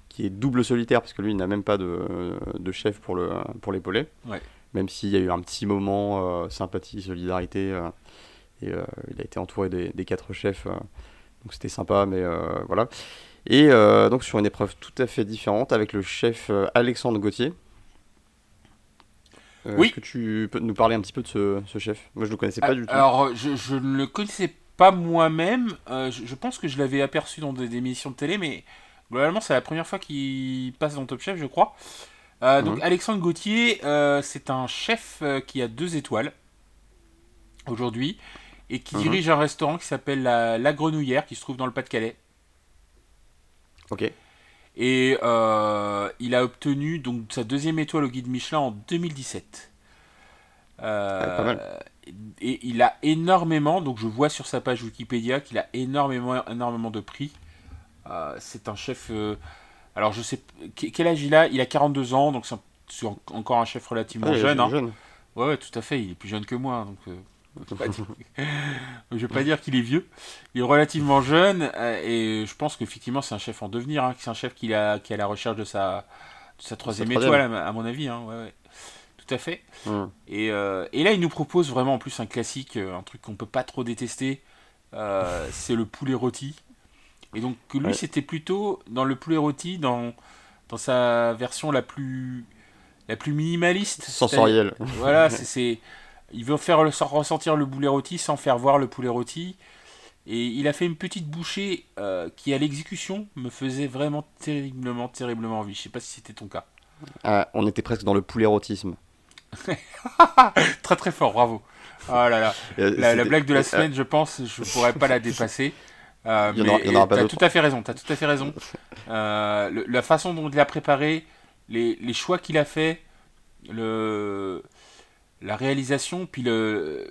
qui est double solitaire, parce que lui, il n'a même pas de, de chef pour le pour l'épauler. Ouais. Même s'il y a eu un petit moment euh, sympathie, solidarité. euh, et il a été entouré des, des quatre chefs, donc c'était sympa, mais voilà. Et donc sur une épreuve tout à fait différente avec le chef Alexandre Gauthier. Euh, Oui. Est-ce que tu peux nous parler un petit peu de ce, ce chef? Moi je le connaissais pas du tout. Alors, je, je ne le connaissais pas moi-même. euh, je, je pense que je l'avais aperçu dans des, des émissions de télé, mais globalement, c'est la première fois qu'il passe dans Top Chef, je crois. Euh, Donc. Alexandre Gauthier, c'est un chef qui a deux étoiles aujourd'hui. et qui Mhm. dirige un restaurant qui s'appelle la, la Grenouillère, qui se trouve dans le Pas-de-Calais. Ok. Et euh, il a obtenu donc sa deuxième étoile au guide Michelin en 2017. Euh, Ouais, pas mal. Et il a énormément, donc je vois sur sa page Wikipédia qu'il a énormément, énormément de prix. Euh, c'est un chef. alors je sais. que- Quel âge il a? Il a 42 ans, donc c'est encore un chef relativement Ah, jeune. hein. jeune. Ouais, ouais, tout à fait. Il est plus jeune que moi, donc. Je je vais pas dire qu'il est vieux. Il est relativement jeune euh, et je pense qu'effectivement c'est un chef en devenir. hein, c'est un chef qui, a, qui est à la recherche de sa, de sa troisième étoile, à, mon avis. hein, ouais, ouais. Tout à fait. Et, euh, et là, il nous propose vraiment en plus un classique, euh, un truc qu'on peut pas trop détester. euh, c'est le poulet rôti. Et donc lui, Ouais. c'était plutôt dans le poulet rôti, dans, dans sa version la plus, la plus minimaliste. Sensoriel. Voilà, c'est- il veut faire ressentir le poulet rôti sans faire voir le poulet rôti. Et il a fait une petite bouchée euh, qui, à l'exécution, me faisait vraiment terriblement, terriblement envie. Je sais pas si c'était ton cas. Ah, on était presque dans le poulet érotisme. Très très fort, bravo. Ah là là. Euh, La, blague de la euh, semaine, je pense, je pourrais pas la dépasser. Euh, Il y mais t'as tout à fait raison, t'as tout à fait raison. Euh, le- la façon dont il l'a préparé, les, les choix qu'il a fait, le, la réalisation, puis le,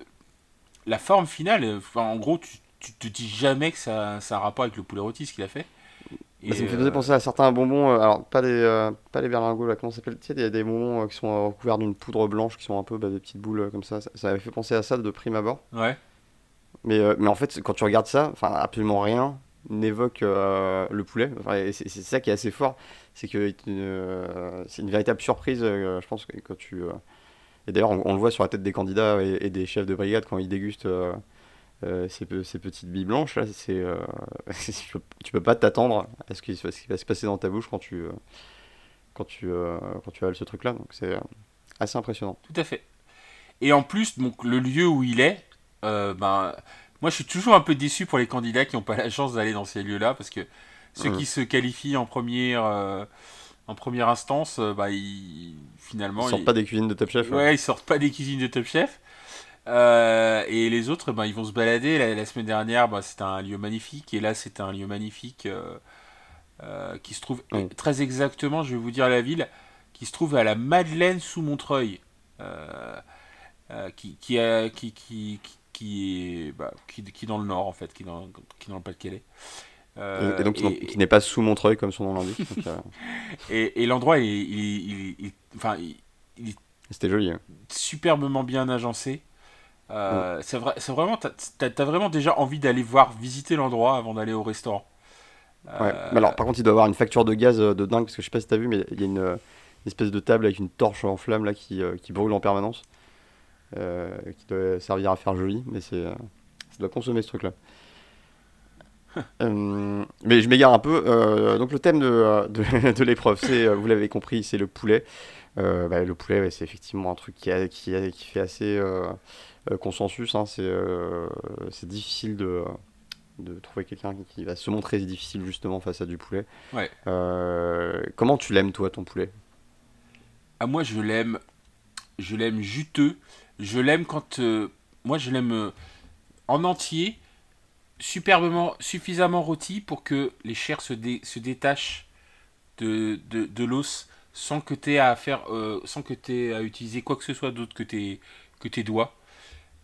la forme finale. Enfin, en gros, tu, tu te dis jamais que ça, ça a un rapport avec le poulet rôti, ce qu'il a fait. Ça me fait euh, penser à certains bonbons, euh, alors pas les, euh, pas les berlingots, là, comment ça s'appelle? Il y a des bonbons euh, qui sont recouverts d'une poudre blanche, qui sont un peu bah, des petites boules comme ça. ça. ça avait fait penser à ça de prime abord. Ouais. Mais, mais en fait, quand tu regardes ça, enfin, absolument rien n'évoque le poulet. Enfin, c'est ça qui est assez fort, c'est que c'est une véritable surprise, je pense, que quand tu... Et d'ailleurs, on, on le voit sur la tête des candidats et, et des chefs de brigade quand ils dégustent euh, euh, ces, pe- ces petites billes blanches, là, c'est... euh, tu peux- pas t'attendre à ce qui, ce qui va se passer dans ta bouche quand tu... quand tu, quand tu avales ce truc-là, donc c'est assez impressionnant. Tout à fait. Et en plus, donc, le lieu où il est, euh, ben, moi je suis toujours un peu déçu pour les candidats qui n'ont pas la chance d'aller dans ces lieux-là, parce que ceux Mhm. qui se qualifient en première, euh, en première instance, euh, bah, ils, finalement, Ils sortent ils, pas des cuisines de Top Chef. hein. ouais, ils sortent pas des cuisines de Top Chef. Euh, et les autres, ben, ils vont se balader. La, la semaine dernière, bah, c'était un lieu magnifique, et là, c'est un lieu magnifique euh, euh, qui se trouve Oui. très exactement, je vais vous dire la ville, qui se trouve à la Madeleine sous Montreuil, qui, qui, qui, qui, qui, qui est, bah, qui, qui est dans le nord en fait, qui est dans, qui est dans le Pas-de-Calais. Euh, Et, donc, qui- et- qui n'est pas sous Montreuil, comme son nom l'indique. euh, et- et l'endroit, il, est- il, enfin, il, C'était joli. hein. superbement bien agencé. Euh, c'est vrai, c'est vraiment, t'as, vraiment déjà envie d'aller voir, visiter l'endroit avant d'aller au restaurant. Ouais. Mais alors, par contre, il doit avoir une facture de gaz de dingue, parce que je sais pas si t'as vu, mais il y a une, une espèce de table avec une torche en flamme là qui, qui brûle en permanence, euh, qui doit servir à faire joli, mais c'est, ça doit consommer ce truc-là. Euh, mais je m'égare un peu. euh, donc le thème de, euh, de, de l'épreuve, c'est, vous l'avez compris, c'est le poulet. Euh, bah, le poulet, ouais, c'est effectivement un truc qui, a- qui, a- qui fait assez consensus. hein, c'est, c'est difficile de, de trouver quelqu'un qui va se montrer difficile justement face à du poulet. Ouais. Comment tu l'aimes toi ton poulet? Ah, moi, je l'aime. Je l'aime juteux. Je l'aime quand. moi, je l'aime en entier, superbement, suffisamment rôti pour que les chairs se, dé- se détachent de, de, de l'os sans que tu aies à faire. euh, sans que à utiliser quoi que ce soit d'autre que tes, que tes doigts.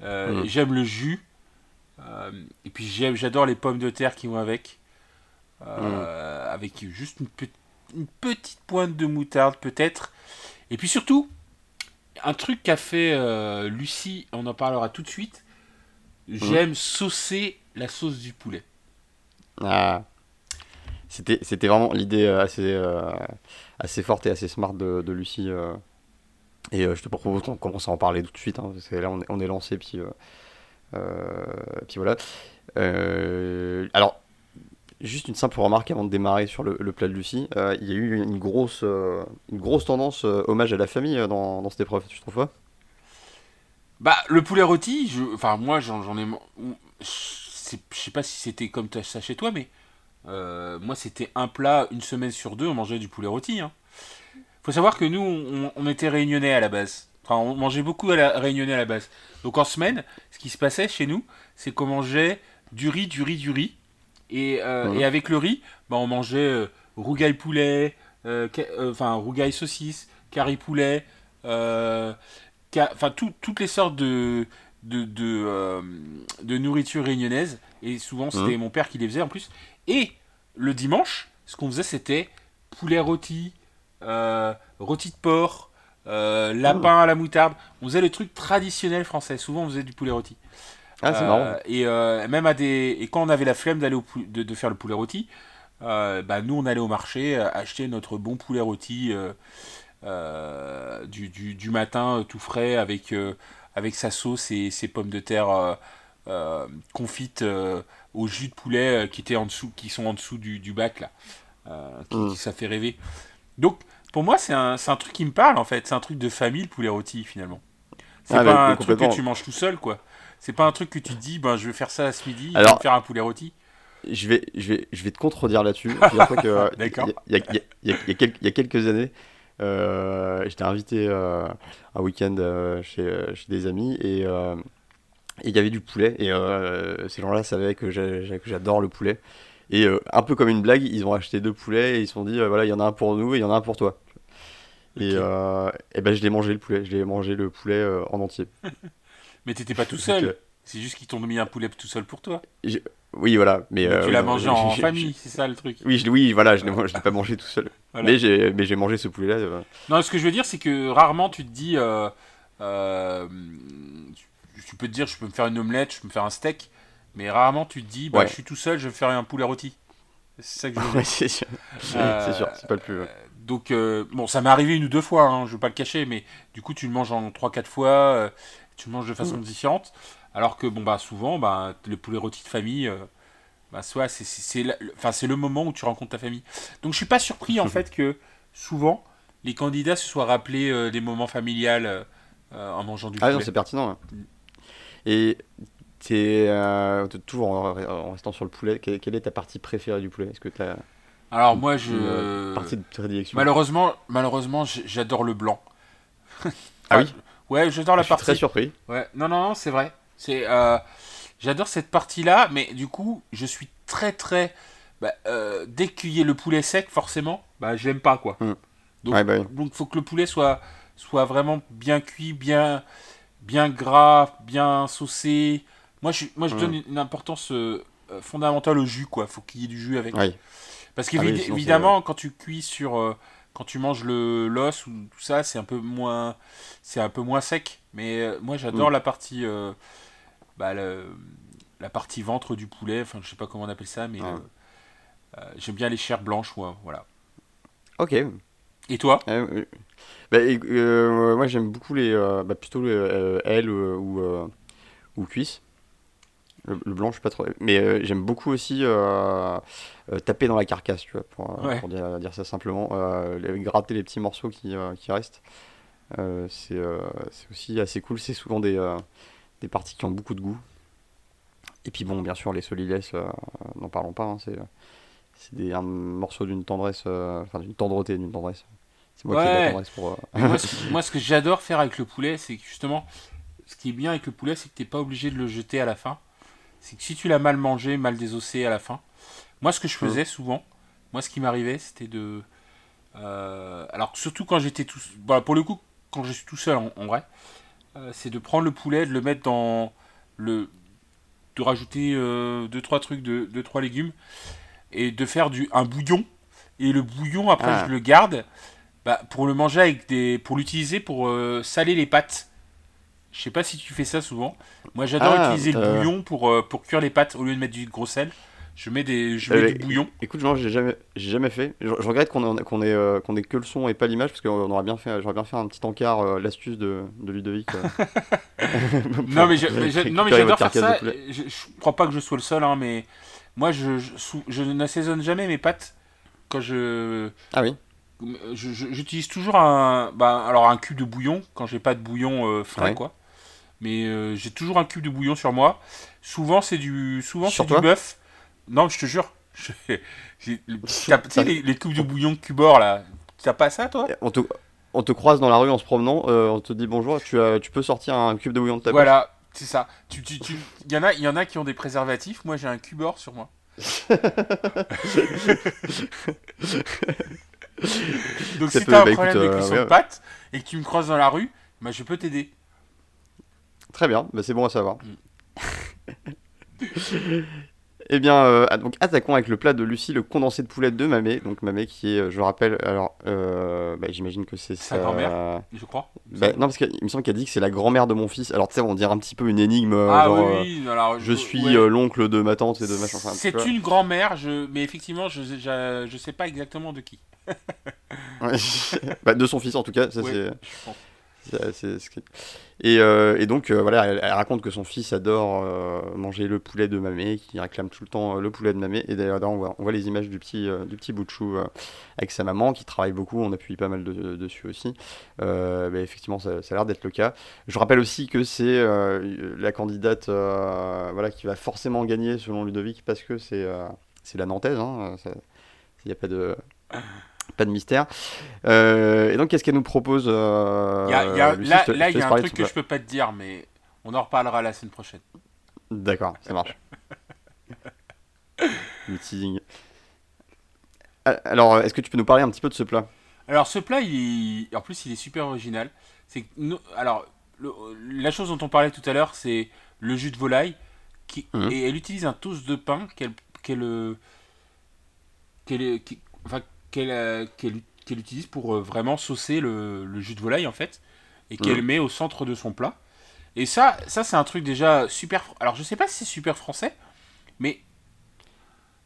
Euh, Mhm. J'aime le jus. Euh, et puis, j'adore les pommes de terre qui vont avec. Euh, Avec juste une, pe- une petite pointe de moutarde, peut-être. Et puis surtout, un truc qu'a fait Lucie, on en parlera tout de suite. J'aime saucer la sauce du poulet. Ah. C'était, c'était vraiment l'idée euh, assez, euh, assez forte et assez smart de, de Lucie. euh. Et euh, je te propose qu'on commence à en parler tout de suite, hein, parce que là on est, on est lancé, puis, puis voilà. Alors, juste une simple remarque avant de démarrer sur le, le plat de Lucie. Il y a eu une grosse, une grosse tendance hommage à la famille dans, dans cette épreuve, tu trouves pas? Bah, le poulet rôti, je, enfin, moi, j'en, ai. Je sais pas si c'était comme ça chez toi, mais euh, moi, c'était un plat une semaine sur deux, on mangeait du poulet rôti. Hein. Faut savoir que nous, on, on était réunionnais à la base. Enfin, on mangeait beaucoup à la réunionnais à la base. Donc en semaine, ce qui se passait chez nous, c'est qu'on mangeait du riz, du riz, du riz. Et, euh, et avec le riz, bah, on mangeait euh, rougail poulet, euh, enfin rougail saucisse, curry poulet, euh, enfin tout- toutes les sortes de, de, de, euh, de nourriture réunionnaise. Et souvent, c'était mon père qui les faisait en plus. Et le dimanche, ce qu'on faisait, c'était poulet rôti, euh, rôti de porc, euh, lapin à la moutarde. On faisait le truc traditionnel français. Souvent, on faisait du poulet rôti. Ah, c'est marrant. Et même à des et quand on avait la flemme d'aller au pou- de, de faire le poulet rôti, bah nous on allait au marché acheter notre bon poulet rôti euh, du, du, du matin euh, tout frais avec euh, avec sa sauce et ses pommes de terre confites au jus de poulet qui étaient en dessous qui sont en dessous du, du bac là. Qui, Mm. qui- ça fait rêver. Donc pour moi c'est un, un truc qui me parle en fait. C'est un truc de famille le poulet rôti finalement. C'est Ah, pas un truc que tu manges tout seul quoi. C'est pas un truc que tu te dis, ben, je vais faire ça ce midi, je Alors- vais me faire un poulet rôti. Je vais, je vais, je vais te contredire là-dessus. Il y, a- y y y quelques années, j'étais invité euh, un week-end euh, chez, euh, chez des amis et euh, il y avait du poulet. Et euh, ces gens-là savaient que j'adore le poulet. Et euh, un peu comme une blague, ils ont acheté deux poulets et ils se sont dit euh, voilà, il y en a un pour nous et il y en a un pour toi. Et, euh, et ben, je l'ai mangé le poulet. Je l'ai mangé le poulet euh, en entier. Mais t'étais pas tout seul. euh, C'est juste qu'ils t'ont mis un poulet tout seul pour toi. Oui, voilà. Mais, Mais euh, tu oui, l'as mangé en famille, c'est ça le truc. Oui, je, oui, voilà, je ne l'ai pas mangé tout seul. Voilà. Mais j'ai mangé ce poulet-là. euh, Non, ce que je veux dire, c'est que rarement tu te dis, euh, euh, tu, tu peux te dire, je peux me faire une omelette, je peux me faire un steak, mais rarement tu te dis, bah, Ouais. je suis tout seul, je vais me faire un poulet rôti. C'est ça que je veux dire. c'est sûr. Euh, C'est sûr, c'est pas le plus. Euh, donc, euh, bon, ça m'est arrivé une ou deux fois, hein, je veux pas le cacher, mais du coup, tu le manges en 3-4 fois, euh, tu le manges de façon différente. Alors que, bon, bah, souvent, bah, le poulet rôti de famille, euh, bah, soit c'est c'est- le- enfin, c'est le moment où tu rencontres ta famille. Donc, je suis pas surpris, en fait, que souvent, les candidats se soient rappelés euh, des moments familiales euh, euh, en mangeant du Ah non, poulet. c'est pertinent. hein. Et t'es toujours en, en restant sur le poulet. Quelle, quelle est ta partie préférée du poulet? Est-ce que t'as Alors, moi, je. partie de prédilection? Malheureusement, malheureusement j'adore le blanc. Ah oui? Ouais, j'adore la Je suis partie. très surpris. Ouais, non, non, non, c'est vrai. C'est, euh, j'adore cette partie-là, mais du coup, je suis très, très. Bah, euh, dès qu'il y ait le poulet sec, forcément, bah, je l'aime pas, quoi. Hmm. Donc, Ouais, bah oui. donc, faut que le poulet soit, soit vraiment bien cuit, bien, bien gras, bien saucé. Moi, je, moi, je Hmm. donne une, une importance euh, euh, fondamentale au jus, quoi. Faut qu'il y ait du jus avec. Parce Ah oui, qu'évidemment, quand tu cuis sur, quand tu manges le l'os ou tout ça, c'est un peu moins, c'est un peu moins sec. Mais euh, moi, j'adore Mm. la partie, euh, bah, le- la partie ventre du poulet. Enfin, je sais pas comment on appelle ça, mais Ouais. euh, euh, j'aime bien les chairs blanches, moi. Voilà. Ok. Et toi? Euh, euh, bah, et, euh, moi j'aime beaucoup les. euh, bah, plutôt les euh, ailes euh, ou, euh, ou cuisses. Le, le blanc, je suis pas trop. Mais euh, j'aime beaucoup aussi euh, euh, taper dans la carcasse, tu vois, pour, euh, Ouais. pour dire, dire ça simplement. Euh, les- gratter les petits morceaux qui, euh, qui restent. Euh, c'est euh, c'est aussi assez cool. C'est souvent des, euh, des parties qui ont beaucoup de goût. Et puis bon, bien sûr, les solilès, euh, n'en parlons pas. hein, c'est c'est des- un morceau d'une tendresse, euh, enfin d'une tendreté, d'une tendresse. C'est moi qui ai de Ouais. la tendresse pour. euh, Mais moi, ce, moi, ce que j'adore faire avec le poulet, c'est que justement, ce qui est bien avec le poulet, c'est que t'es pas obligé de le jeter à la fin. C'est que si tu l'as mal mangé, mal désossé à la fin. Moi, ce que je faisais souvent, moi, ce qui m'arrivait, c'était de. euh, alors, surtout quand j'étais tout. Voilà, pour le coup, quand je suis tout seul, en, en vrai, euh, c'est de prendre le poulet, de le mettre dans le. de rajouter 2-3 trucs, 2 deux, trois légumes, et de faire du, un bouillon. Et le bouillon, après, Ah. je le garde bah, pour le manger avec des. pour l'utiliser pour euh, saler les pâtes. Je sais pas si tu fais ça souvent. Moi j'adore Ah, utiliser le euh. bouillon pour, euh, pour cuire les pâtes au lieu de mettre du gros sel. Je mets, des, je mets Euh, du bouillon. Écoute, non, j'ai jamais, j'ai jamais fait. Je, je regrette qu'on ait, qu'on ait, euh, qu'on ait que le son et pas l'image, parce qu'on aurait bien fait, j'aurais bien fait un petit encart, euh, l'astuce de, de Ludovic. euh. Non mais, je- mais je- non, mais j'adore faire ça. Je, crois pas que je sois le seul, hein, mais moi je, n'assaisonne jamais mes pâtes quand je. Ah oui. J'utilise toujours un, bah, alors un cube de bouillon quand j'ai pas de bouillon frais Ouais. quoi. Mais j'ai toujours un cube de bouillon sur moi. Souvent c'est du, souvent Sur c'est du bœuf. Non, je te jure. Je- Tu sais les, les cubes de bouillon Cubor là. T'as pas ça toi? En tout, on te croise dans la rue en se promenant, euh, on te dit bonjour, tu, tu peux sortir un cube de bouillon de ta Voilà, c'est ça. Tu, tu, tu... Il, y en a, il y en a qui ont des préservatifs, moi j'ai un cubeur sur moi. Donc Ça si t'as un bah, problème écoute, avec euh, ouais, de et que tu me croises dans la rue, bah, je peux t'aider. Très bien, bah, c'est bon à savoir. Eh bien, euh, ah, donc attaquons avec le plat de Lucie, le condensé de poulet de Mamé. Donc Mamé qui est, euh, je rappelle, alors, euh, bah, j'imagine que c'est Sa sa grand-mère Je crois. Bah, non, parce qu'il me semble qu'elle dit que c'est la grand-mère de mon fils. Alors tu sais, on dirait un petit peu une énigme. ah genre, oui, oui. Alors, je suis ouais. l'oncle de ma tante et de machin. enfin, C'est une grand-mère, je... mais effectivement, je, je, je sais pas exactement de qui. Ouais. Bah, de son fils en tout cas, ça Ouais, c'est. Qui- Et, euh, et donc euh, voilà, elle, raconte que son fils adore euh, manger le poulet de mamé, qu'il réclame tout le temps euh, le poulet de mamé. Et d'ailleurs, on voit, on voit les images du petit, euh, du petit bout de chou euh, avec sa maman qui travaille beaucoup. On appuie pas mal de- dessus aussi. Euh, mais effectivement, ça, ça a l'air d'être le cas. Je rappelle aussi que c'est euh, la candidate euh, voilà, qui va forcément gagner selon Ludovic parce que c'est euh, c'est la Nantaise. hein, Il n'y a pas de. Pas de mystère. Euh, et donc, qu'est-ce qu'elle nous propose euh, Il y a- il y a- Lucie, là, il y a un truc que je peux pas te dire, mais on en reparlera la semaine prochaine. D'accord, ça marche. Le teasing. Alors, est-ce que tu peux nous parler un petit peu de ce plat? Alors ce plat, il en plus, il est super original. C'est alors le- la chose dont on parlait tout à l'heure, c'est le jus de volaille, qui Mhm. et elle utilise un toast de pain qu'elle qu'elle qu'elle qui- enfin, qu'elle euh, qu'elle utilise pour euh, vraiment saucer le, le jus de volaille en fait, et qu'elle met au centre de son plat. Et ça, ça c'est un truc déjà super. Alors je sais pas si c'est super français, mais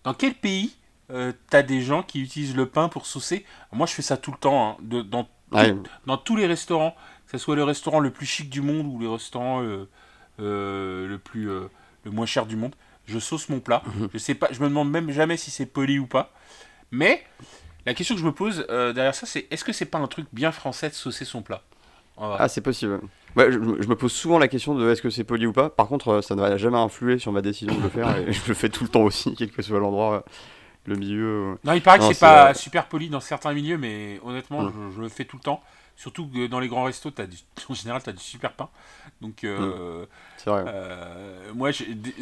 dans quel pays euh, t'as des gens qui utilisent le pain pour saucer? Moi, je fais ça tout le temps. hein, de- dans, Ouais, dans tous les restaurants, que ce soit le restaurant le plus chic du monde ou le restaurant euh, euh, le plus le moins cher du monde, je sauce mon plat. Je sais pas, je me demande même jamais si c'est poli ou pas. Mais la question que je me pose euh, derrière ça, c'est est-ce que c'est pas un truc bien français de saucer son plat? Ah, c'est possible. Ouais, je, je me pose souvent la question de est-ce que c'est poli ou pas. Par contre, euh, ça ne va jamais influer sur ma décision de le faire et je le fais tout le temps aussi, quel que soit l'endroit, euh, le milieu. Non, il paraît que Non, c'est c'est, pas super poli dans certains milieux, mais honnêtement, Mm. je, je le fais tout le temps. Surtout que dans les grands restos, as du, en général, tu as du super pain. Donc, euh, C'est vrai. euh, moi,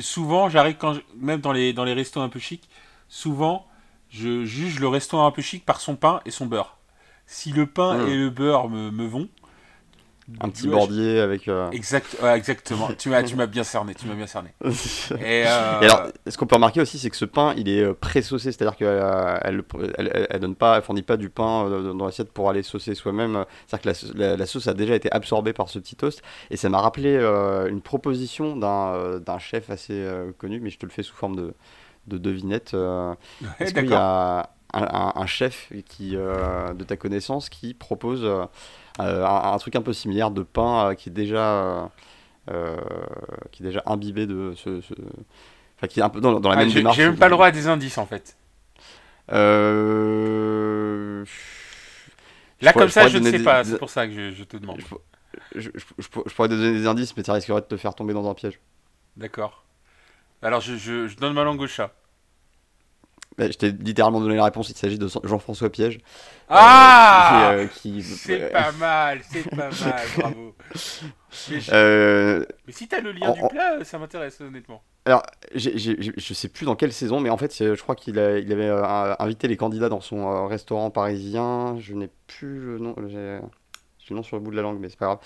souvent, j'arrive quand je- même dans les, dans les restos un peu chics, souvent, je juge le restaurant un peu chic par son pain et son beurre. Si le pain Mm. et le beurre me, me vont. Un petit bordier avec. euh, Exact, exactement. tu m'as, tu m'as bien cerné. Tu m'as bien cerné. Et, euh, Et alors, ce qu'on peut remarquer aussi, c'est que ce pain, il est euh, pré-saucé, c'est-à-dire qu'elle elle, elle, elle- elle donne pas, elle fournit pas du pain dans l'assiette pour aller saucer soi-même. C'est-à-dire que la, la- la sauce a déjà été absorbée par ce petit toast. Et ça m'a rappelé une proposition d'un d'un chef assez connu, mais je te le fais sous forme de, de devinette. euh, ouais, Est-ce qu'il y a un, chef qui, euh, de ta connaissance qui propose euh, euh, un, un truc un peu similaire de pain qui est déjà, qui est déjà imbibé de ce, ce- Enfin, qui est un peu dans, dans la Ah, même j'ai, démarche. j'ai même pas le droit à des indices en fait. Là, pourrais- comme ça, je ne sais des- pas. C'est pour ça que je, je te demande. Je, je- je- je je pourrais te donner des indices, mais ça risquerait de te faire tomber dans un piège. D'accord. Alors, je, je, je donne ma langue au chat. Bah, je t'ai littéralement donné la réponse, il s'agit de Jean-François Piège. euh, Ah qui, euh, qui- C'est pas mal, c'est pas mal, bravo. Mais, je- Euh, mais si t'as le lien en- du en- plat, ça m'intéresse honnêtement. Alors, j'ai- j'ai- je sais plus dans quelle saison, mais en fait, je crois qu'il il avait euh, invité les candidats dans son euh, restaurant parisien. Je n'ai plus le nom, j'ai le nom sur le bout de la langue, mais c'est pas grave.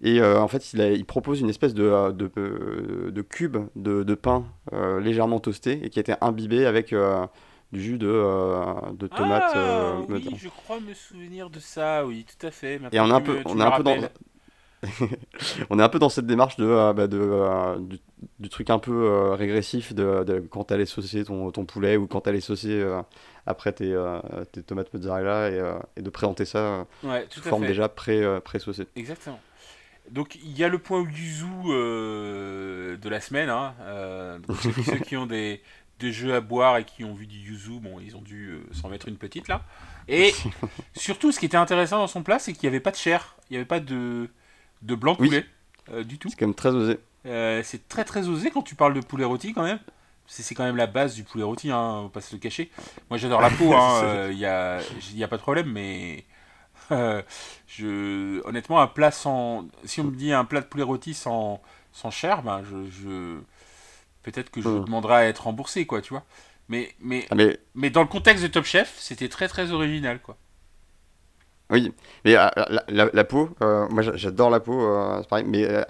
Et euh, en fait, il, a- il propose une espèce de, euh, de, euh, de cube de, de pain euh, légèrement toasté et qui a été imbibé avec euh, du jus de, euh, de tomate. ah, euh, oui, je crois me souvenir de ça, oui, tout à fait. Et on est un peu, me- on est un peu dans, on est un peu dans cette démarche de, euh, bah, de, euh, du, du truc un peu euh, régressif de, de quand t'allais saucer ton, ton poulet ou quand t'allais saucer euh, après tes, euh, tes tomates mozzarella et, euh, et de présenter ça euh, Ouais, sous forme fait. déjà pré, euh, pré-saucée. Exactement. Donc il y a le point yuzu euh, de la semaine. Hein. Euh, donc, ceux, ceux qui ont des, des jeux à boire et qui ont vu du yuzu, bon, ils ont dû euh, s'en mettre une petite là. Et surtout, ce qui était intéressant dans son plat, c'est qu'il n'y avait pas de chair, il n'y avait pas de, de blanc Oui. poulet du tout. C'est quand même très osé. C'est très très osé quand tu parles de poulet rôti quand même. C'est quand même la base du poulet rôti, hein, on va pas se le cacher. Moi j'adore la peau, hein, il n'y a, y a pas de problème, mais je, honnêtement, un plat sans. Si on me dit un plat de poulet rôti sans, sans chair, ben je, peut-être que je Hmm. demanderai à être remboursé, quoi, tu vois. Mais, mais, Ah, mais mais dans le contexte de Top Chef, c'était très très original, quoi. oui, mais euh, la, la- la peau, euh, moi j'a- j'adore la peau, euh, c'est pareil, mais euh,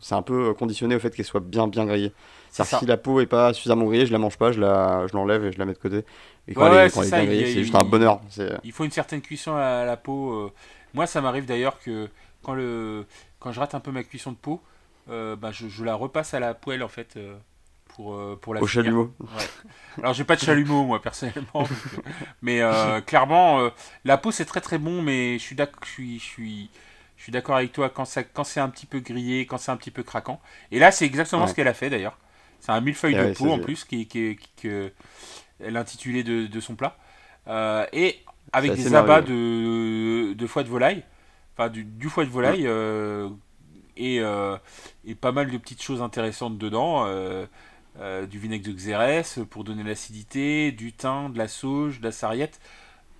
c'est un peu conditionné au fait qu'elle soit bien bien grillée. C'est si la peau est pas suffisamment grillée, je la mange pas, je la, je l'enlève et je la mets de côté. Et quand Ouais, ouais, c'est ça, juste un bonheur. C'est Il faut une certaine cuisson à la peau. euh. Moi, ça m'arrive d'ailleurs que quand, le, quand je rate un peu ma cuisson de peau, euh, bah, je, je la repasse à la poêle en fait euh, pour, euh, pour la au finir. chalumeau. Alors, j'ai pas de chalumeau moi personnellement, donc, mais clairement, la peau c'est très très bon, mais je suis d'accord, je suis, je suis, je suis d'accord avec toi quand ça, quand c'est un petit peu grillé, quand c'est un petit peu craquant. Et là, c'est exactement Ouais. ce qu'elle a fait d'ailleurs. C'est un millefeuille Et de ouais, peau en plus qui, qui, l'intitulé de, de son plat, Euh, et avec des abats de, de foie de volaille, enfin du, du foie de volaille. Euh, et, euh, et pas mal de petites choses intéressantes dedans. euh, du vinaigre de xérès pour donner l'acidité, du thym, de la sauge, de la sarriette.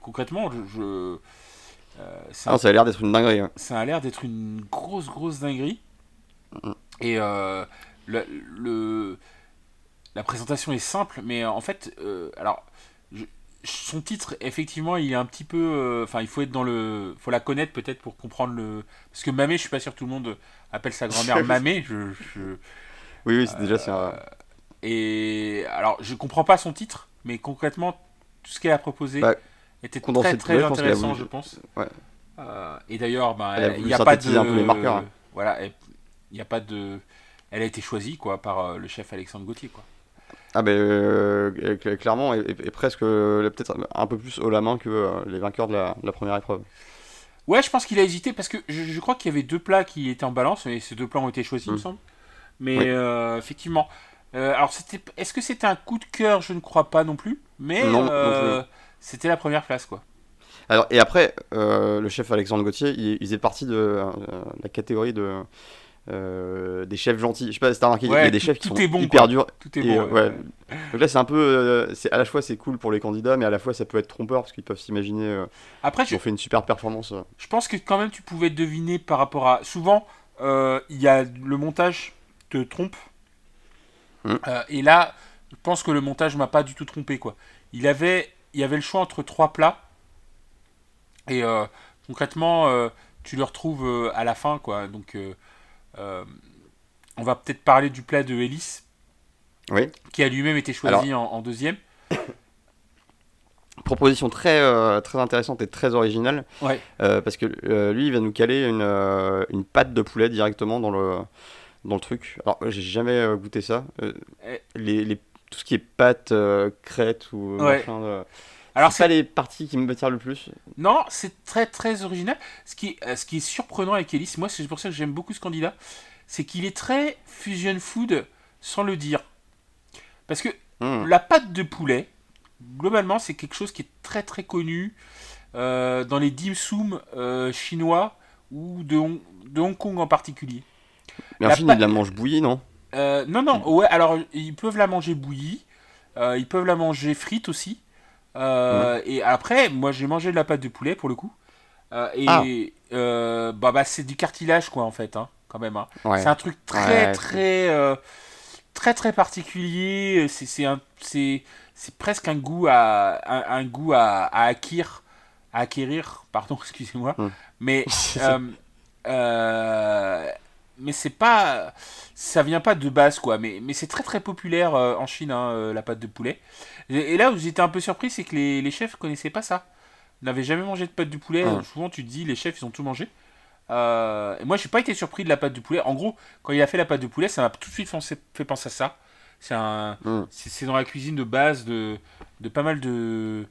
Concrètement, je, euh, Ah, ça a l'air d'être une dinguerie. hein. ça a l'air d'être une grosse, grosse dinguerie. Mm. Et euh, le, le- la présentation est simple, mais en fait, euh, alors, je- son titre, effectivement, il est un petit peu. euh, Enfin, il faut être dans le. faut la connaître peut-être pour comprendre le. Parce que Mamé, je suis pas sûr que tout le monde appelle sa grand-mère Mamé. Je, je- Oui, oui, c'est déjà un- Et alors, je comprends pas son titre, mais concrètement, tout ce qu'elle a proposé Bah, était très très intéressant, je pense. Ouais. Euh, et d'ailleurs, a il n'y a pas de. un peu les marqueurs, hein. Voilà, elle- il n'y a pas de. Elle a été choisie quoi par euh, le chef Alexandre Gauthier quoi. Ah ben euh, cl- clairement et, presque euh, peut-être un peu plus haut la main que euh, les vainqueurs de la, de la première épreuve. Ouais, je pense qu'il a hésité parce que je, je crois qu'il y avait deux plats qui étaient en balance et ces deux plats ont été choisis, il me Mm. semble. Mais Oui. euh, effectivement, alors c'était, est-ce que c'était un coup de cœur? Je ne crois pas non plus. Mais c'était la première place quoi. Alors et après le chef Alexandre Gauthier, il, il faisait partie de la catégorie de euh, des chefs gentils. Je sais pas si t'as remarqué, il y a des chefs qui sont bon, hyper quoi. durs. Tout est Et, bon. euh, ouais. ouais. Donc là c'est un peu, euh, c'est à la fois c'est cool pour les candidats, mais à la fois ça peut être trompeur parce qu'ils peuvent s'imaginer euh, Après, je, qu'ils ont fait une super performance. je pense que quand même tu pouvais deviner par rapport à. Souvent, il y a le montage te trompe. Euh, et là, je pense que le montage m'a pas du tout trompé quoi. Il avait, il y avait le choix entre trois plats. Et concrètement, tu le retrouves à la fin quoi. Donc, on va peut-être parler du plat de Hélice, Oui. qui a lui-même été choisi en, en deuxième. Proposition très très très intéressante et très originale. Ouais. Euh, parce que euh, lui, il va nous caler une, euh, une pâte de poulet directement dans le, dans le truc. Alors, j'ai jamais euh, goûté ça. Euh, Eh. les, les- tout ce qui est pâte, euh, crête ou Ouais. machin. euh, Alors c'est pas les parties qui me m'attirent le plus. Non, c'est très très original. Ce qui, euh, ce qui est surprenant avec Ellis, moi c'est pour ça que j'aime beaucoup ce candidat, c'est qu'il est très fusion food sans le dire. Parce que Hmm. la pâte de poulet, globalement, c'est quelque chose qui est très très connu euh, dans les dim sum euh, chinois ou de Hong, de Hong Kong en particulier. Mais en La Chine, ils la mangent bouillie, non? Euh, non, non, ouais, alors ils peuvent la manger bouillie, ils peuvent la manger frite aussi. Euh, Et après, moi j'ai mangé de la pâte de poulet pour le coup. Euh, et Ah. euh, bah, bah, c'est du cartilage quoi en fait, hein, quand même. hein. Ouais. C'est un truc très Ouais, très très très particulier. C'est presque un goût à un, un goût à, à acquérir à acquérir pardon excusez-moi. Hmm. Mais mais c'est pas ça vient pas de base quoi. Mais mais c'est très très populaire euh, en Chine hein, euh, la pâte de poulet. Et, et là où j'étais un peu surpris c'est que les, les chefs connaissaient pas ça. N'avaient jamais mangé de pâte de poulet. Souvent tu te dis les chefs ils ont tout mangé. Euh, et moi, j'ai pas été surpris de la pâte de poulet. En gros, quand il a fait la pâte de poulet, ça m'a tout de suite pensé- fait penser à ça. C'est un, Mm. c'est dans la cuisine de base de, de pas mal de,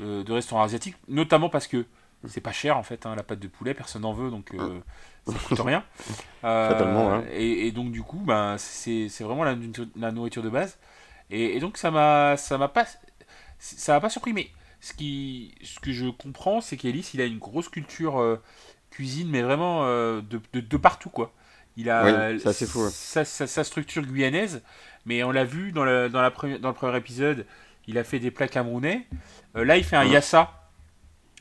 de, de restaurants asiatiques, notamment parce que c'est pas cher en fait hein, la pâte de poulet, personne n'en veut donc euh, ça coûte rien. Euh, ouais. et, et donc du coup, ben, c'est vraiment la, la nourriture de base. Et, et donc ça m'a ça m'a pas ça m'a pas surpris, mais ce qui ce que je comprends, c'est qu'Elis il a une grosse culture euh, cuisine, mais vraiment euh, de, de, de partout quoi. Il a Oui, assez fou, ouais. sa, sa- sa structure guyanaise, mais on l'a vu dans, le, dans, la première, dans le premier épisode, il a fait des plats camerounais. Euh, là, il fait un Mhm. yassa.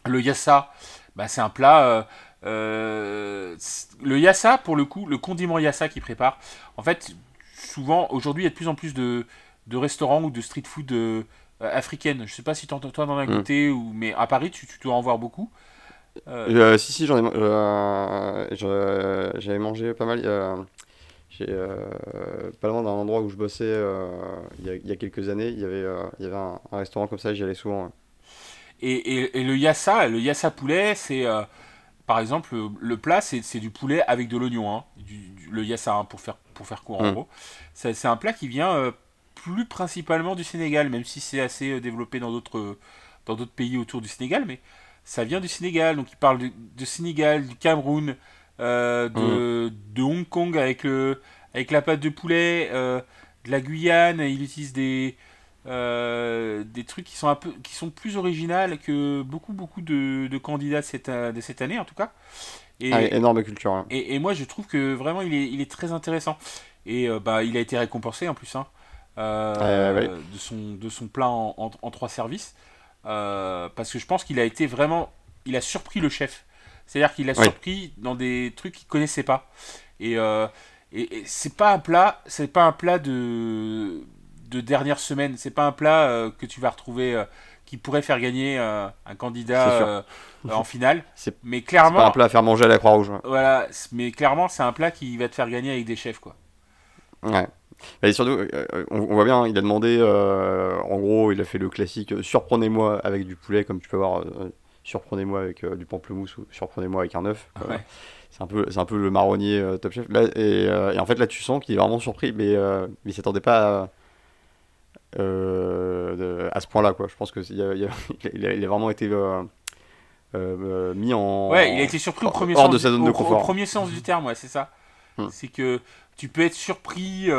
Le yassa, bah, c'est un plat. Le yassa, pour le coup, le condiment yassa qu'il prépare, en fait, souvent, aujourd'hui, il y a de plus en plus de, de restaurants ou de street food africaines. Je sais pas si toi, t'en as mm. goûté, ou, mais à Paris, tu, tu dois en voir beaucoup. si, si, j'en ai, j'avais mangé pas mal. Euh, pas loin d'un endroit où je bossais euh, il, y a, quelques années, il y avait, euh, il y avait un, restaurant comme ça, j'y allais souvent. Et, et, le yassa, le yassa poulet, c'est par exemple le plat, c'est du poulet avec de l'oignon, hein, le yassa hein, pour faire pour faire court en mm. gros. C'est un plat qui vient plus principalement du Sénégal, même si c'est assez développé dans d'autres dans d'autres pays autour du Sénégal, mais ça vient du Sénégal. Donc il parle de Sénégal, du Cameroun, euh, de, de, Hong Kong avec, le, avec la pâte de poulet, euh, de la Guyane. Il utilise des, euh, des trucs qui sont, un peu, qui sont plus originales que beaucoup, beaucoup de, de candidats de cette, de cette année, en tout cas. Et, ah, énorme culture. Hein. Et, et, moi, je trouve que vraiment, il est, il est très intéressant. Et bah, il a été récompensé en plus hein, de, son, de son plat en, en, en trois services. parce que je pense qu'il a été vraiment. Il a surpris le chef. C'est-à-dire qu'il a surpris dans des trucs qu'il connaissait pas. Et, euh, et, c'est pas un plat, c'est pas un plat de de dernière semaine. C'est pas un plat euh, que tu vas retrouver euh, qui pourrait faire gagner euh, un candidat en finale. Mais clairement, c'est pas un plat à faire manger à la Croix-Rouge. Voilà, mais clairement, c'est un plat qui va te faire gagner avec des chefs, quoi. Ouais. Et surtout, on, voit bien, il a demandé, en gros, il a fait le classique surprenez-moi avec du poulet, comme tu peux voir surprenez-moi avec du pamplemousse ou surprenez-moi avec un œuf. C'est un, peu, un peu le marronnier Top Chef. Et, en fait, là, tu sens qu'il est vraiment surpris, mais, mais il s'attendait pas à, à ce point-là. Quoi. Je pense qu'il a, il a, vraiment été mis en. Ouais, il a été surpris au premier, hors sens, de sa zone de confort. Au, premier sens du terme, ouais, c'est ça. Hmm. C'est que tu peux être surpris.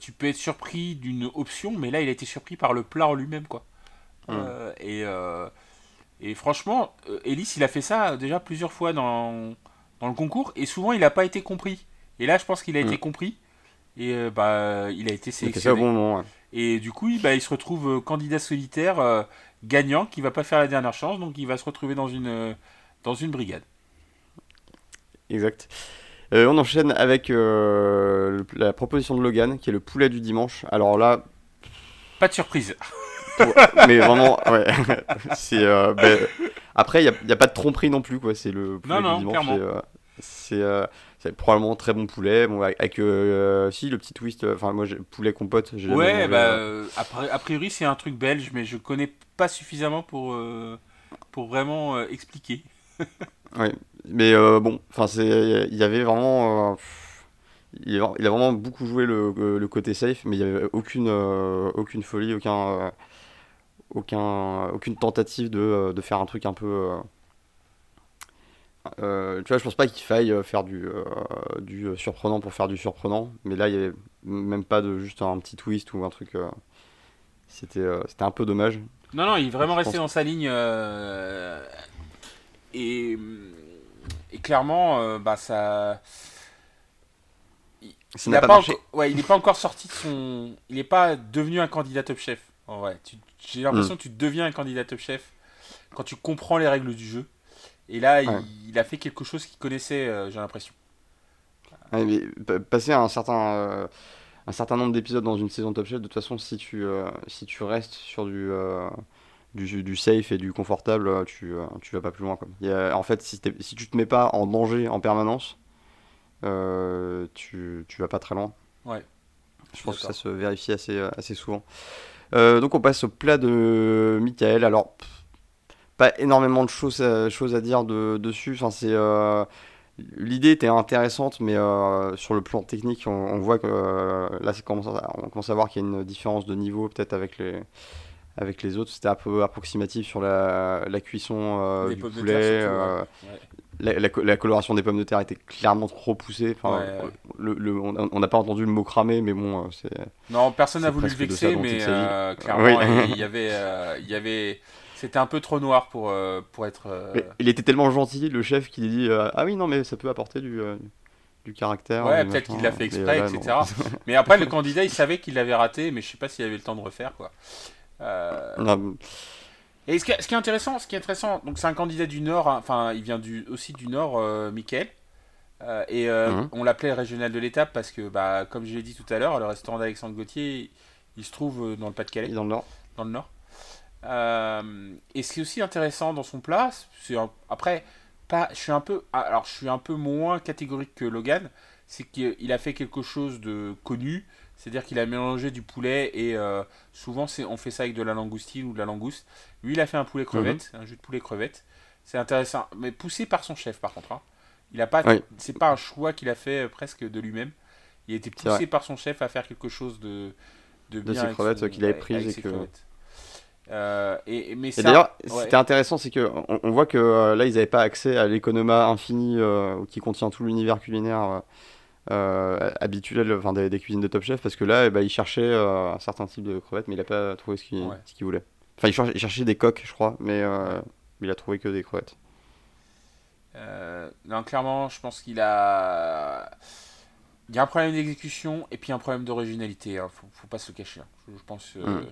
tu peux être surpris d'une option, mais là il a été surpris par le plat en lui-même quoi. Hmm. et, et franchement, euh, Ellis, il a fait ça déjà plusieurs fois dans, dans le concours et souvent il n'a pas été compris. Et là, je pense qu'il a été mm. compris et euh, bah, il a été sélectionné. Bon Et du coup, il, bah, il se retrouve euh, candidat solitaire gagnant qui va pas faire la dernière chance, donc il va se retrouver dans une, dans une brigade. Exact. on enchaîne avec la proposition de Logan, qui est le poulet du dimanche. Alors là. Pas de surprise mais vraiment, ouais. c'est, euh, ben, après, il n'y a, a, pas de tromperie non plus, quoi. C'est le poulet non, non, dimanche. C'est, euh, c'est, probablement très bon poulet. Bon, avec, euh, si, le petit twist, enfin, moi, poulet compote. J'ai ouais, bah, a priori, c'est un truc belge, mais je connais pas suffisamment pour, pour vraiment expliquer. ouais, mais bon, enfin, c'est, il y avait vraiment il a, vraiment beaucoup joué le, le côté safe, mais il n'y avait aucune, aucune folie, aucun, aucun, aucune tentative de, euh, de, faire un truc un peu. Euh, euh, tu vois, je pense pas qu'il faille faire du, du surprenant pour faire du surprenant, mais là, il y avait même pas de juste un petit twist ou un truc. c'était, c'était un peu dommage. Non, non, il est vraiment resté dans sa ligne. et, et clairement, bah ça. il n'est pas, ouais, il pas encore sorti de son. Il n'est pas devenu un candidat top chef. tu, j'ai l'impression mm. que tu deviens un candidat top chef quand tu comprends les règles du jeu. Et là, il, a fait quelque chose qu'il connaissait, euh, j'ai l'impression. passer un certain, euh, un certain nombre d'épisodes dans une saison Top Chef, de toute façon, si tu, euh, si tu restes sur du, du, du, safe et du confortable, tu, tu vas pas plus loin. Quoi. en fait, si, si tu te mets pas en danger en permanence, tu, tu vas pas très loin. Ouais. Je pense que ça se vérifie assez, assez souvent. Donc on passe au plat de Michael. Alors, pas énormément de choses, à, choses à dire de, dessus. Enfin, c'est euh, l'idée était intéressante, mais euh, sur le plan technique, on, voit que là, on commence, à, on commence à voir qu'il y a une différence de niveau peut-être avec les avec les autres. C'était un peu approximatif sur la, la cuisson du poulet. La, coloration des pommes de terre était clairement trop poussée. Enfin, Le, on n'a pas entendu le mot cramé, mais bon, c'est. Non, personne n'a voulu le vexer, mais euh, clairement, il, y avait, euh, il y avait, c'était un peu trop noir pour euh, pour être. il était tellement gentil, le chef, qu'il dit ah oui non mais ça peut apporter du du caractère. Ouais, peut-être qu'il l'a fait exprès, etc. mais après, le candidat, il savait qu'il l'avait raté, mais je sais pas s'il avait le temps de refaire quoi. Et ce qui, est, ce qui est intéressant, ce qui est intéressant, donc c'est un candidat du Nord, hein, enfin il vient du, aussi du Nord, euh, Michael. Euh, et euh, Mhm. on l'appelait régional de l'étape parce que, bah, comme je l'ai dit tout à l'heure, le restaurant d'Alexandre Gauthier, il se trouve euh, dans le Pas-de-Calais, dans le Nord. dans le Nord. Euh, et ce qui est aussi intéressant dans son plat, c'est après, pas, je suis un peu, alors je suis un peu moins catégorique que Logan, c'est qu'il a fait quelque chose de connu, c'est-à-dire qu'il a mélangé du poulet et euh, souvent on fait ça avec de la langoustine ou de la langouste. Lui, il a fait un poulet crevette, un jus de poulet crevette. C'est intéressant, mais poussé par son chef par contre. hein. Il a pas, Oui. c'est pas un choix qu'il a fait euh, presque de lui-même. Il a été poussé par son chef à faire quelque chose de de, De bien ses crevettes, son- qu'il avait prises et que- crevettes. Euh, et, et- mais Et d'ailleurs, ouais. c'était intéressant, c'est que on, on voit que euh, là, ils n'avaient pas accès à l'économa infini euh, qui contient tout l'univers culinaire euh, habituel, enfin des, des cuisines de Top Chef, parce que là, eh ben, il cherchait euh, un certain type de crevettes, mais il n'a pas trouvé ce qu'il Ouais. voulait. Enfin, il cherchait, il cherchait des coques, je crois, mais, il a trouvé que des crevettes. Non, clairement, je pense qu'il a. Il y a un problème d'exécution et puis un problème d'originalité. Hein. Faut, faut pas se le cacher. hein. Je, je pense, euh, Mm.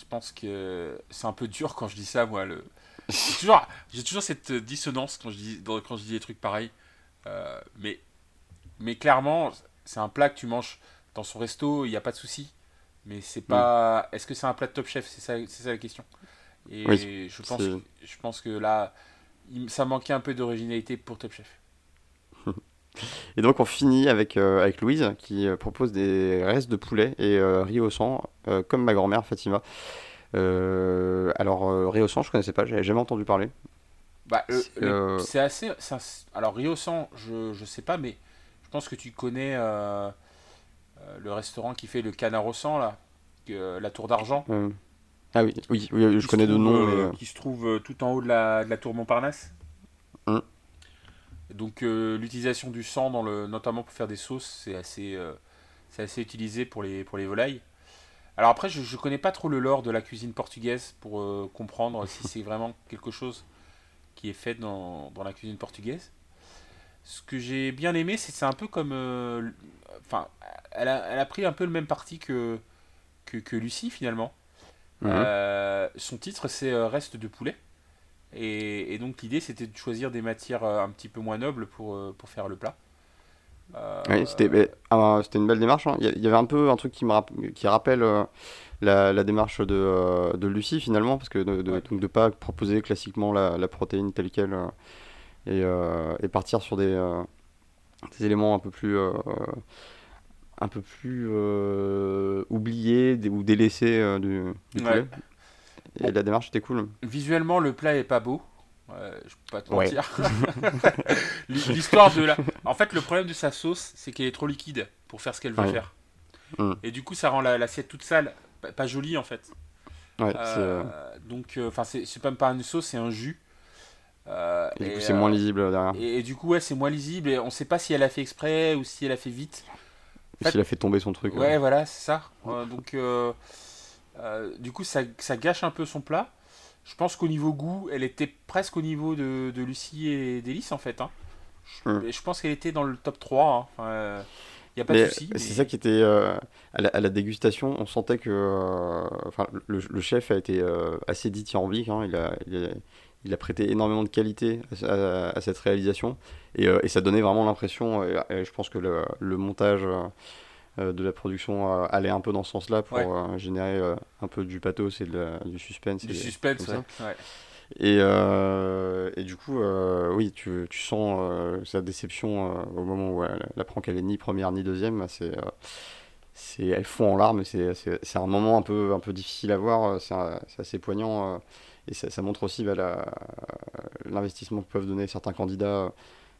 Je pense que c'est un peu dur quand je dis ça, moi. Le... J'ai toujours, cette dissonance quand je dis, quand je dis des trucs pareils. Euh, mais, mais clairement, c'est un plat que tu manges dans son resto, il n'y a pas de souci. Mais c'est pas. Est-ce que c'est un plat de top chef? C'est ça, la question. Et Oui, je, pense, c'est- je pense que là, ça manquait un peu d'originalité pour Top Chef. Et donc, on finit avec, euh, avec Louise qui euh, propose des restes de poulet et euh, riz au sang, euh, comme ma grand-mère Fatima. Alors, riz au sang, je connaissais pas, j'avais jamais entendu parler. Bah, C'est, assez. un- alors, Rio Sang, je, je sais pas, mais je pense que tu connais le restaurant qui fait le canard au sang, là, la tour d'argent. Ah oui, oui, je connais de nom, mais. Qui se trouve tout en haut de la, de la tour Montparnasse. Donc, euh, l'utilisation du sang, dans le, notamment pour faire des sauces, c'est assez, euh, c'est assez utilisé pour les, pour les volailles. Alors après, je ne connais pas trop le lore de la cuisine portugaise pour euh, comprendre si c'est vraiment quelque chose qui est fait dans, dans la cuisine portugaise. Ce que j'ai bien aimé, c'est c'est un peu comme... euh, Enfin, elle a, elle a pris un peu le même parti que, que, que Lucie, finalement. Euh, son titre, c'est Reste de poulet. Et, et donc l'idée, c'était de choisir des matières euh, un petit peu moins nobles pour, euh, pour faire le plat. Euh, Oui, c'était mais, ah, c'était une belle démarche. hein. Il y avait un peu un truc qui me rapp- qui rappelle euh, la, la démarche de, de Lucie finalement, parce que de, Ouais. de pas proposer classiquement la, la protéine telle quelle et, et partir sur des, des éléments un peu plus un peu plus oubliés ou délaissés du, du Ouais. poulet. Et la démarche était cool. Visuellement, le plat est pas beau. Ouais, je peux pas te Ouais. mentir. L'histoire de la. En fait, le problème de sa sauce, c'est qu'elle est trop liquide pour faire ce qu'elle veut Ouais. faire. Mm. Et du coup, ça rend la- l'assiette toute sale, pas, jolie en fait. Ouais, Euh, euh, donc, enfin, c'est c'est pas même pas une sauce, c'est un jus. Euh, et du et, coup, c'est euh, moins lisible derrière. Et, et du coup, ouais, c'est moins lisible et on sait pas si elle a fait exprès ou si elle a fait vite. Et s'il a fait tomber son truc. Ouais, euh, voilà, c'est ça. Euh, donc, euh, euh, du coup, ça, ça gâche un peu son plat. Je pense qu'au niveau goût, elle était presque au niveau de, de Lucie et d'Hélice, en fait. hein. Je, Hmm. je pense qu'elle était dans le top 3. hein. Il n'y a pas de Mais souci. c'est ça qui était euh, à, la, à la dégustation, on sentait que euh, enfin, le, le chef a été euh, assez dithyrambique, hein, il, a, il, a, il a prêté énormément de qualité à, à- à cette réalisation et, euh, et ça donnait vraiment l'impression, je pense que le, le montage euh, euh, de la production euh, allait un peu dans ce sens-là pour Ouais. euh, générer euh, un peu du pathos et de la- du suspense. Du et- suspense, ça. ouais. Et, euh, et du coup, euh, oui, tu, tu sens euh, sa déception euh, au moment où elle, elle apprend qu'elle est ni première ni deuxième. C'est, euh, c'est, elle fond en larmes. C'est, c'est, c'est un moment un peu, un peu difficile à voir. euh, C'est, c'est assez poignant. euh, et ça, ça montre aussi bah, la- l'investissement que peuvent donner certains candidats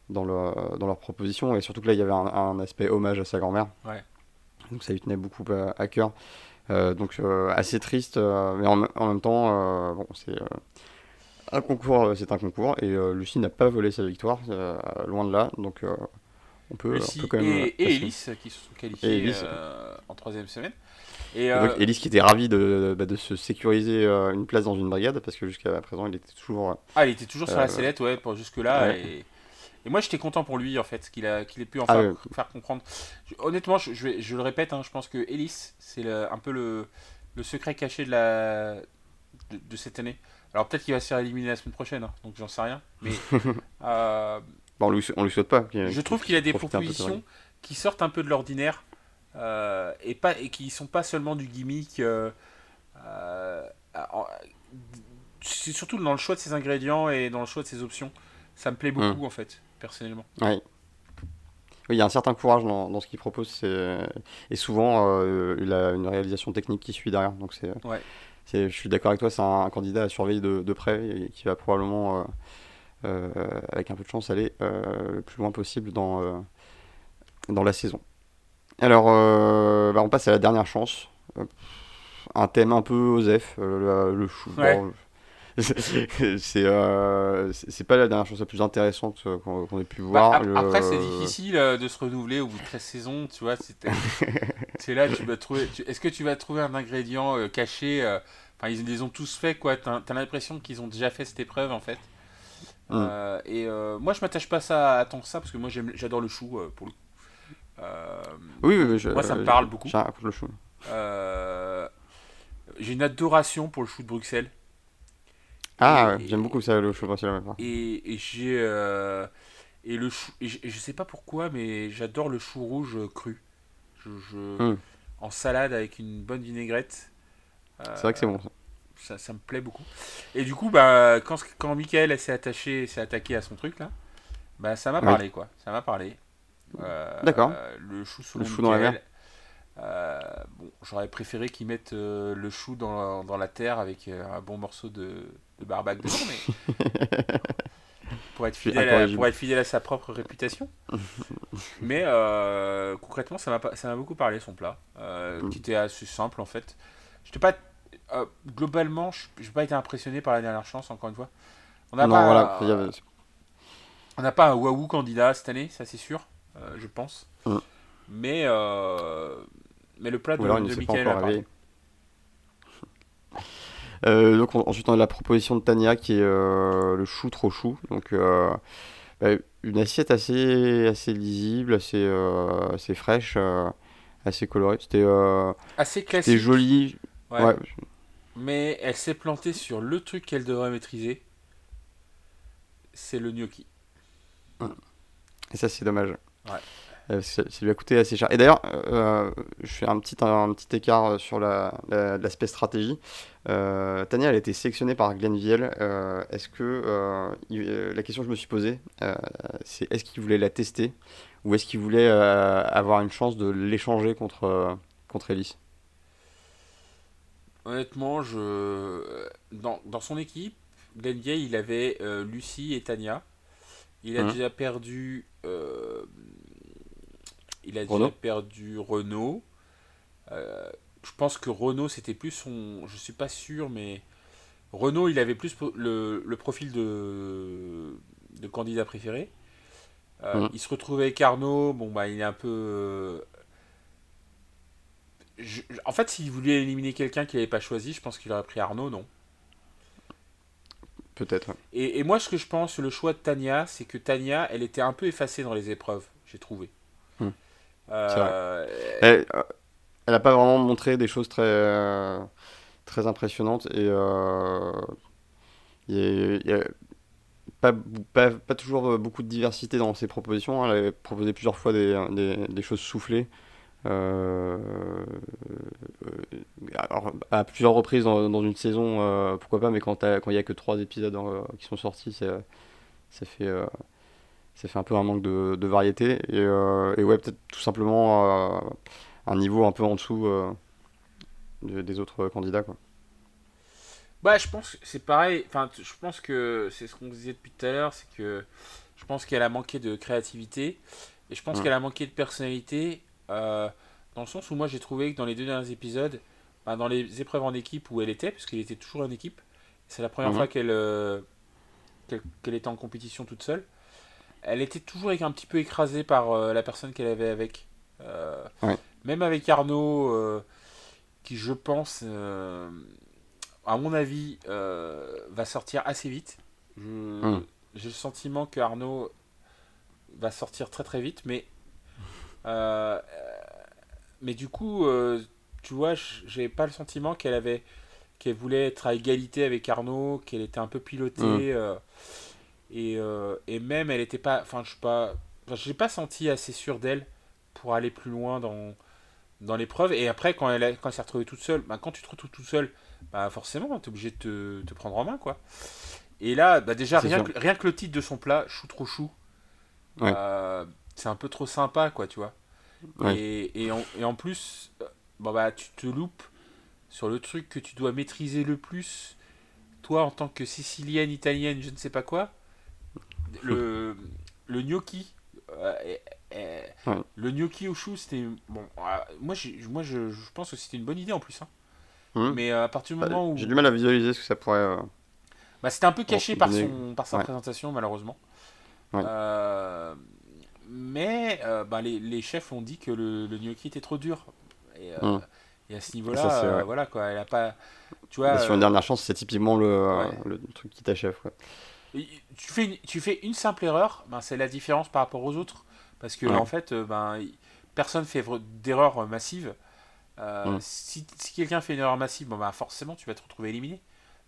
dans leur, dans leurs propositions. Et surtout que là, il y avait un, un aspect hommage à sa grand-mère. Ouais. Donc ça lui tenait beaucoup à, à cœur. Euh, donc euh, assez triste, euh, mais en, en même temps, euh, bon, c'est euh, un concours, euh, c'est un concours, et euh, Lucie n'a pas volé sa victoire, euh, loin de là, donc euh, on peut, Lucie on peut quand même. et, euh, et. Élise qui se sont qualifiés euh, en troisième semaine. Et, euh, donc Élise qui était ravie de, bah, de se sécuriser euh, une place dans une brigade, parce que jusqu'à présent, il était toujours. euh, ah, il était toujours sur la euh, sellette, ouais, jusque-là. ouais. Et, et moi, j'étais content pour lui, en fait, qu'il a- qu'il ait pu Ah ouais. faire comprendre. Honnêtement, je, je, vais- je le répète, hein, je pense que Ellis, c'est un peu le, le secret caché de, la, de, de cette année. Alors peut-être qu'il va se faire éliminer la semaine prochaine, hein, donc j'en sais rien. Mais euh, Bon, on lui, on lui souhaite pas. je trouve qu'il a des propositions qui sortent un peu de l'ordinaire euh, et pas et qui sont pas seulement du gimmick. euh, en- c'est surtout dans le choix de ses ingrédients et dans le choix de ses options. Ça me plaît beaucoup en fait, personnellement. Ouais. Oui, il y a un certain courage dans, dans ce qu'il propose. c'est- Et souvent, euh, il a une réalisation technique qui suit derrière. Donc c'est, Ouais. c'est- je suis d'accord avec toi, c'est un, un candidat à surveiller de, de près et qui va probablement, euh, euh, avec un peu de chance, aller euh, le plus loin possible dans, euh, dans la saison. Alors, euh, bah, on passe à la dernière chance. Euh, un thème un peu osef, euh, le, le chou. Ouais. Bon, c'est euh, c'est pas la dernière chose la plus intéressante euh, qu'on ait pu Bah, voir. ap- Le- Après, c'est difficile euh, de se renouveler au bout de 13 saisons, tu vois. C'est là, tu vas trouver. Est-ce que tu vas trouver un ingrédient euh, caché Enfin, ils les ont tous fait, quoi. T'as as, l'impression qu'ils ont déjà fait cette épreuve, en fait. Mm. Euh, et euh, moi, je m'attache pas ça à tant que ça, parce que moi, j'adore le chou, euh, pour le coup. Oui, oui, oui, je- Moi, ça me parle beaucoup. Le chou. J'ai une adoration pour le chou de Bruxelles. Ah, ouais, j'aime beaucoup ça, le chou même fois. Et, et j'ai. euh, et le chou. Et je, sais pas pourquoi, mais j'adore le chou rouge cru. Je, je- Mm. En salade avec une bonne vinaigrette. Euh, C'est vrai que c'est bon. ça. Ça, ça me plaît beaucoup. Et du coup, bah, quand, quand Michael s'est attaché, s'est attaqué à son truc là, bah, ça m'a Oui. parlé quoi. Ça m'a parlé. Euh, D'accord. le chou sous Le chou dans la mer. Euh, bon, j'aurais préféré qu'ils mettent euh, le chou dans, dans la terre avec euh, un bon morceau de, de barbac dedans, mais pour être, fidèle à, pour être fidèle à sa propre réputation. mais concrètement, ça m'a pas- ça m'a beaucoup parlé son plat, Mm. qui était assez simple en fait. J'étais pas globalement, je n'ai pas été impressionné par la dernière chance encore une fois. On n'a pas, voilà. avait- on n'a pas un waouh candidat cette année, ça c'est sûr, je pense. Mm. Mais, mais le plat de, Ou alors il ne de pas encore réveillé. Euh, donc on- ensuite on a la proposition de Tania qui est euh, le chou trop chou. Donc euh, bah, une assiette assez, assez lisible, assez, assez fraîche, assez colorée. C'était Assez c'était classique. joli. ouais. Ouais. Mais elle s'est plantée sur le truc qu'elle devrait maîtriser. C'est le gnocchi. Et ça c'est dommage. Ouais. Euh, ça, lui a coûté assez cher. Et d'ailleurs, euh, je fais un petit, un, petit écart sur la- la- l'aspect stratégie. Euh, Tania, elle a été sélectionnée par Glenville. Euh, est-ce que euh, il- euh, la question que je me suis posée, euh, c'est est-ce qu'il voulait la tester ou est-ce qu'il voulait euh, avoir une chance de l'échanger contre euh, contre Ellis? Honnêtement, je... dans, dans son équipe, Gay, il avait euh, Lucie et Tania. Il a Mhm. déjà perdu. euh, il a déjà perdu Renault. Euh, je pense que Renault, c'était plus son. Je suis pas sûr, mais. Renault, il avait plus le, le profil de, de candidat préféré. Euh, Mhm. Il se retrouvait avec Arnaud. Bon, bah, il est un peu. euh, je- en fait, s'il voulait éliminer quelqu'un qu'il n'avait pas choisi, je pense qu'il aurait pris Arnaud, non? Peut-être. et, et moi, ce que je pense le choix de Tania, c'est que Tania, elle était un peu effacée dans les épreuves, j'ai trouvé. Hmm. Euh, Elle, euh, elle a pas vraiment montré des choses très euh, très impressionnantes et euh, il y a- il y a pas, pas, pas toujours beaucoup de diversité dans ses propositions. Elle avait proposé plusieurs fois des, des, des choses soufflées. Euh, euh, alors, à plusieurs reprises dans, dans une saison, euh, pourquoi pas, mais quand il n'y a que trois épisodes euh, qui sont sortis, ça, fait, euh, ça fait un peu un manque de, de variété. Et, euh, et ouais, peut-être tout simplement euh, un niveau un peu en dessous euh, de- des autres candidats. Quoi. Bah, je pense que c'est pareil. Enfin, je pense que c'est ce qu'on disait depuis tout à l'heure, c'est que je pense qu'elle a manqué de créativité et je pense Mm. qu'elle a manqué de personnalité euh, dans le sens où moi j'ai trouvé que dans les deux derniers épisodes, bah, dans les épreuves en équipe où elle était, parce qu'elle était toujours en équipe, c'est la première Mhm. fois qu'elle euh, qu'elle qu'elle était en compétition toute seule. Elle était toujours un petit peu écrasée par euh, la personne qu'elle avait avec. Euh, Ouais. Même avec Arnaud, euh, qui je pense, à mon avis, va sortir assez vite. Mm. J'ai le sentiment que Arnaud va sortir très très vite, mais mais du coup, tu vois, j- j'avais pas le sentiment qu'elle avait qu'elle voulait être à égalité avec Arnaud, qu'elle était un peu pilotée. Mm. Et, euh, et même, elle était pas. Enfin, je sais pas. je l'ai pas senti assez sûre d'elle pour aller plus loin dans, dans l'épreuve. Et après, quand elle, a- quand elle s'est retrouvée toute seule, bah, quand tu te retrouves toute seule, bah, forcément, tu es obligé de te, te prendre en main. quoi. Et là, bah, déjà, rien que, rien que le titre de son plat, chou trop chou, Ouais. euh, c'est un peu trop sympa, quoi, tu vois. Ouais. Et, et, en, et en plus, euh, bon, bah, tu te loupes sur le truc que tu dois maîtriser le plus, toi en tant que sicilienne, italienne, je ne sais pas quoi, le, le gnocchi. euh, Ouais. Le gnocchi au chou, c'était. Bon, euh, moi, moi je, je pense que c'était une bonne idée en plus. hein. Mhm. Mais euh, à partir du Bah, moment où. J'ai du mal à visualiser ce que ça pourrait. Bah, c'était un peu caché par, son, par sa ouais. présentation, malheureusement. Ouais. Euh, mais euh, bah, les, les chefs ont dit que le, le gnocchi était trop dur. Et, euh, et à ce niveau-là, voilà quoi, elle a pas. Tu vois, bah, sur une dernière chance, c'est typiquement le, Ouais. le truc qui t'achève. Tu fais, une, tu fais une simple erreur, ben c'est la différence par rapport aux autres. Parce que, Ouais. en fait, euh, ben, personne fait d'erreur massive. Euh. Si, si quelqu'un fait une erreur massive, bon, ben, forcément, tu vas te retrouver éliminé.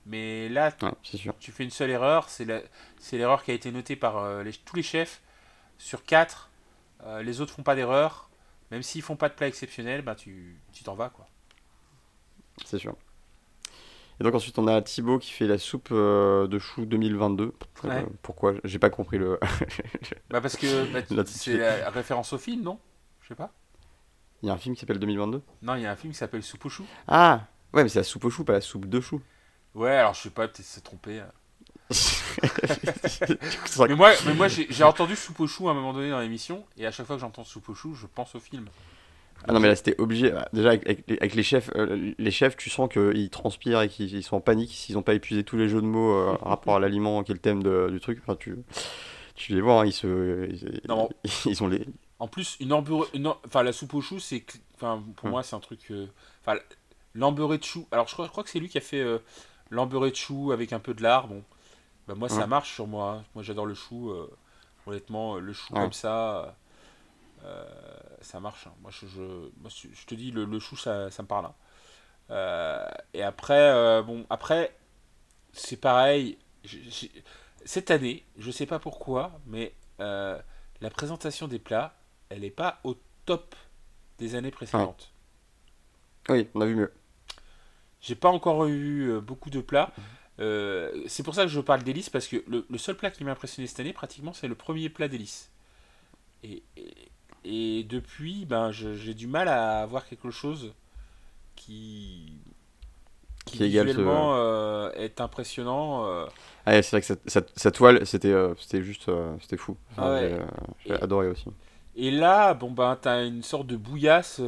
Mais là, Ouais, c'est sûr. tu fais une seule erreur, c'est l'erreur qui a été notée par euh, les- tous les chefs. Sur 4, les autres font pas d'erreur. Même s'ils font pas de plat exceptionnel, ben, tu tu t'en vas. quoi. C'est sûr. Et donc ensuite on a Thibaut qui fait la soupe euh, de chou 2022. Euh, Ouais. pourquoi? J'ai pas compris le. Bah, parce que bah, c'est la référence au film, non? Je sais pas. Il y a un film qui s'appelle 2022 Non, il y a un film qui s'appelle Soupe au chou. Ah Ouais, mais c'est la soupe au chou, pas la soupe de chou. Ouais, alors je sais pas, peut-être s'est trompé. hein. Mais moi, mais moi j'ai entendu soupe au chou à un moment donné dans l'émission, et à chaque fois que j'entends soupe au chou, je pense au film. Ah non mais là c'était obligé. Ah, Déjà avec, avec les- avec les chefs, euh, les chefs tu sens qu'ils transpirent et qu'ils ils sont en panique s'ils n'ont pas épuisé tous les jeux de mots euh, en rapport à l'aliment qui est le thème de- du truc. Enfin tu, tu les vois, hein, ils se, ils, Non, ils ont les. En plus, une enfin la soupe au chou, c'est, enfin pour Hmm. moi c'est un truc, euh, enfin l'embeurré de chou. Alors je crois, je crois que c'est lui qui a fait euh, l'embeurré de chou avec un peu de lard. Bon, bah moi ça Hmm. marche sur moi. hein. Moi j'adore le chou. euh, honnêtement, euh, le chou comme ça, euh, ça marche. hein. Moi je, je, moi, je te dis le, le chou ça, ça me parle. hein. Euh, et après, euh, bon après c'est pareil. Cette année, je sais pas pourquoi, mais la présentation des plats, elle n'est pas au top des années précédentes. Oui, on a vu mieux. J'ai pas encore eu beaucoup de plats. Euh, c'est pour ça que je parle d'hélice, parce que le, le seul plat qui m'a impressionné cette année, pratiquement, c'est le premier plat d'hélice. Et, et, et depuis, ben, j'ai du mal à avoir quelque chose qui, qui, Qui égale ce- visuellement euh, est impressionnant. euh. Ah, c'est vrai que cette, cette- cette toile c'était euh, c'était juste euh, c'était fou. Enfin, Ah ouais. j'ai, Et- adoré aussi. Et là, bon ben, t'as une sorte de bouillasse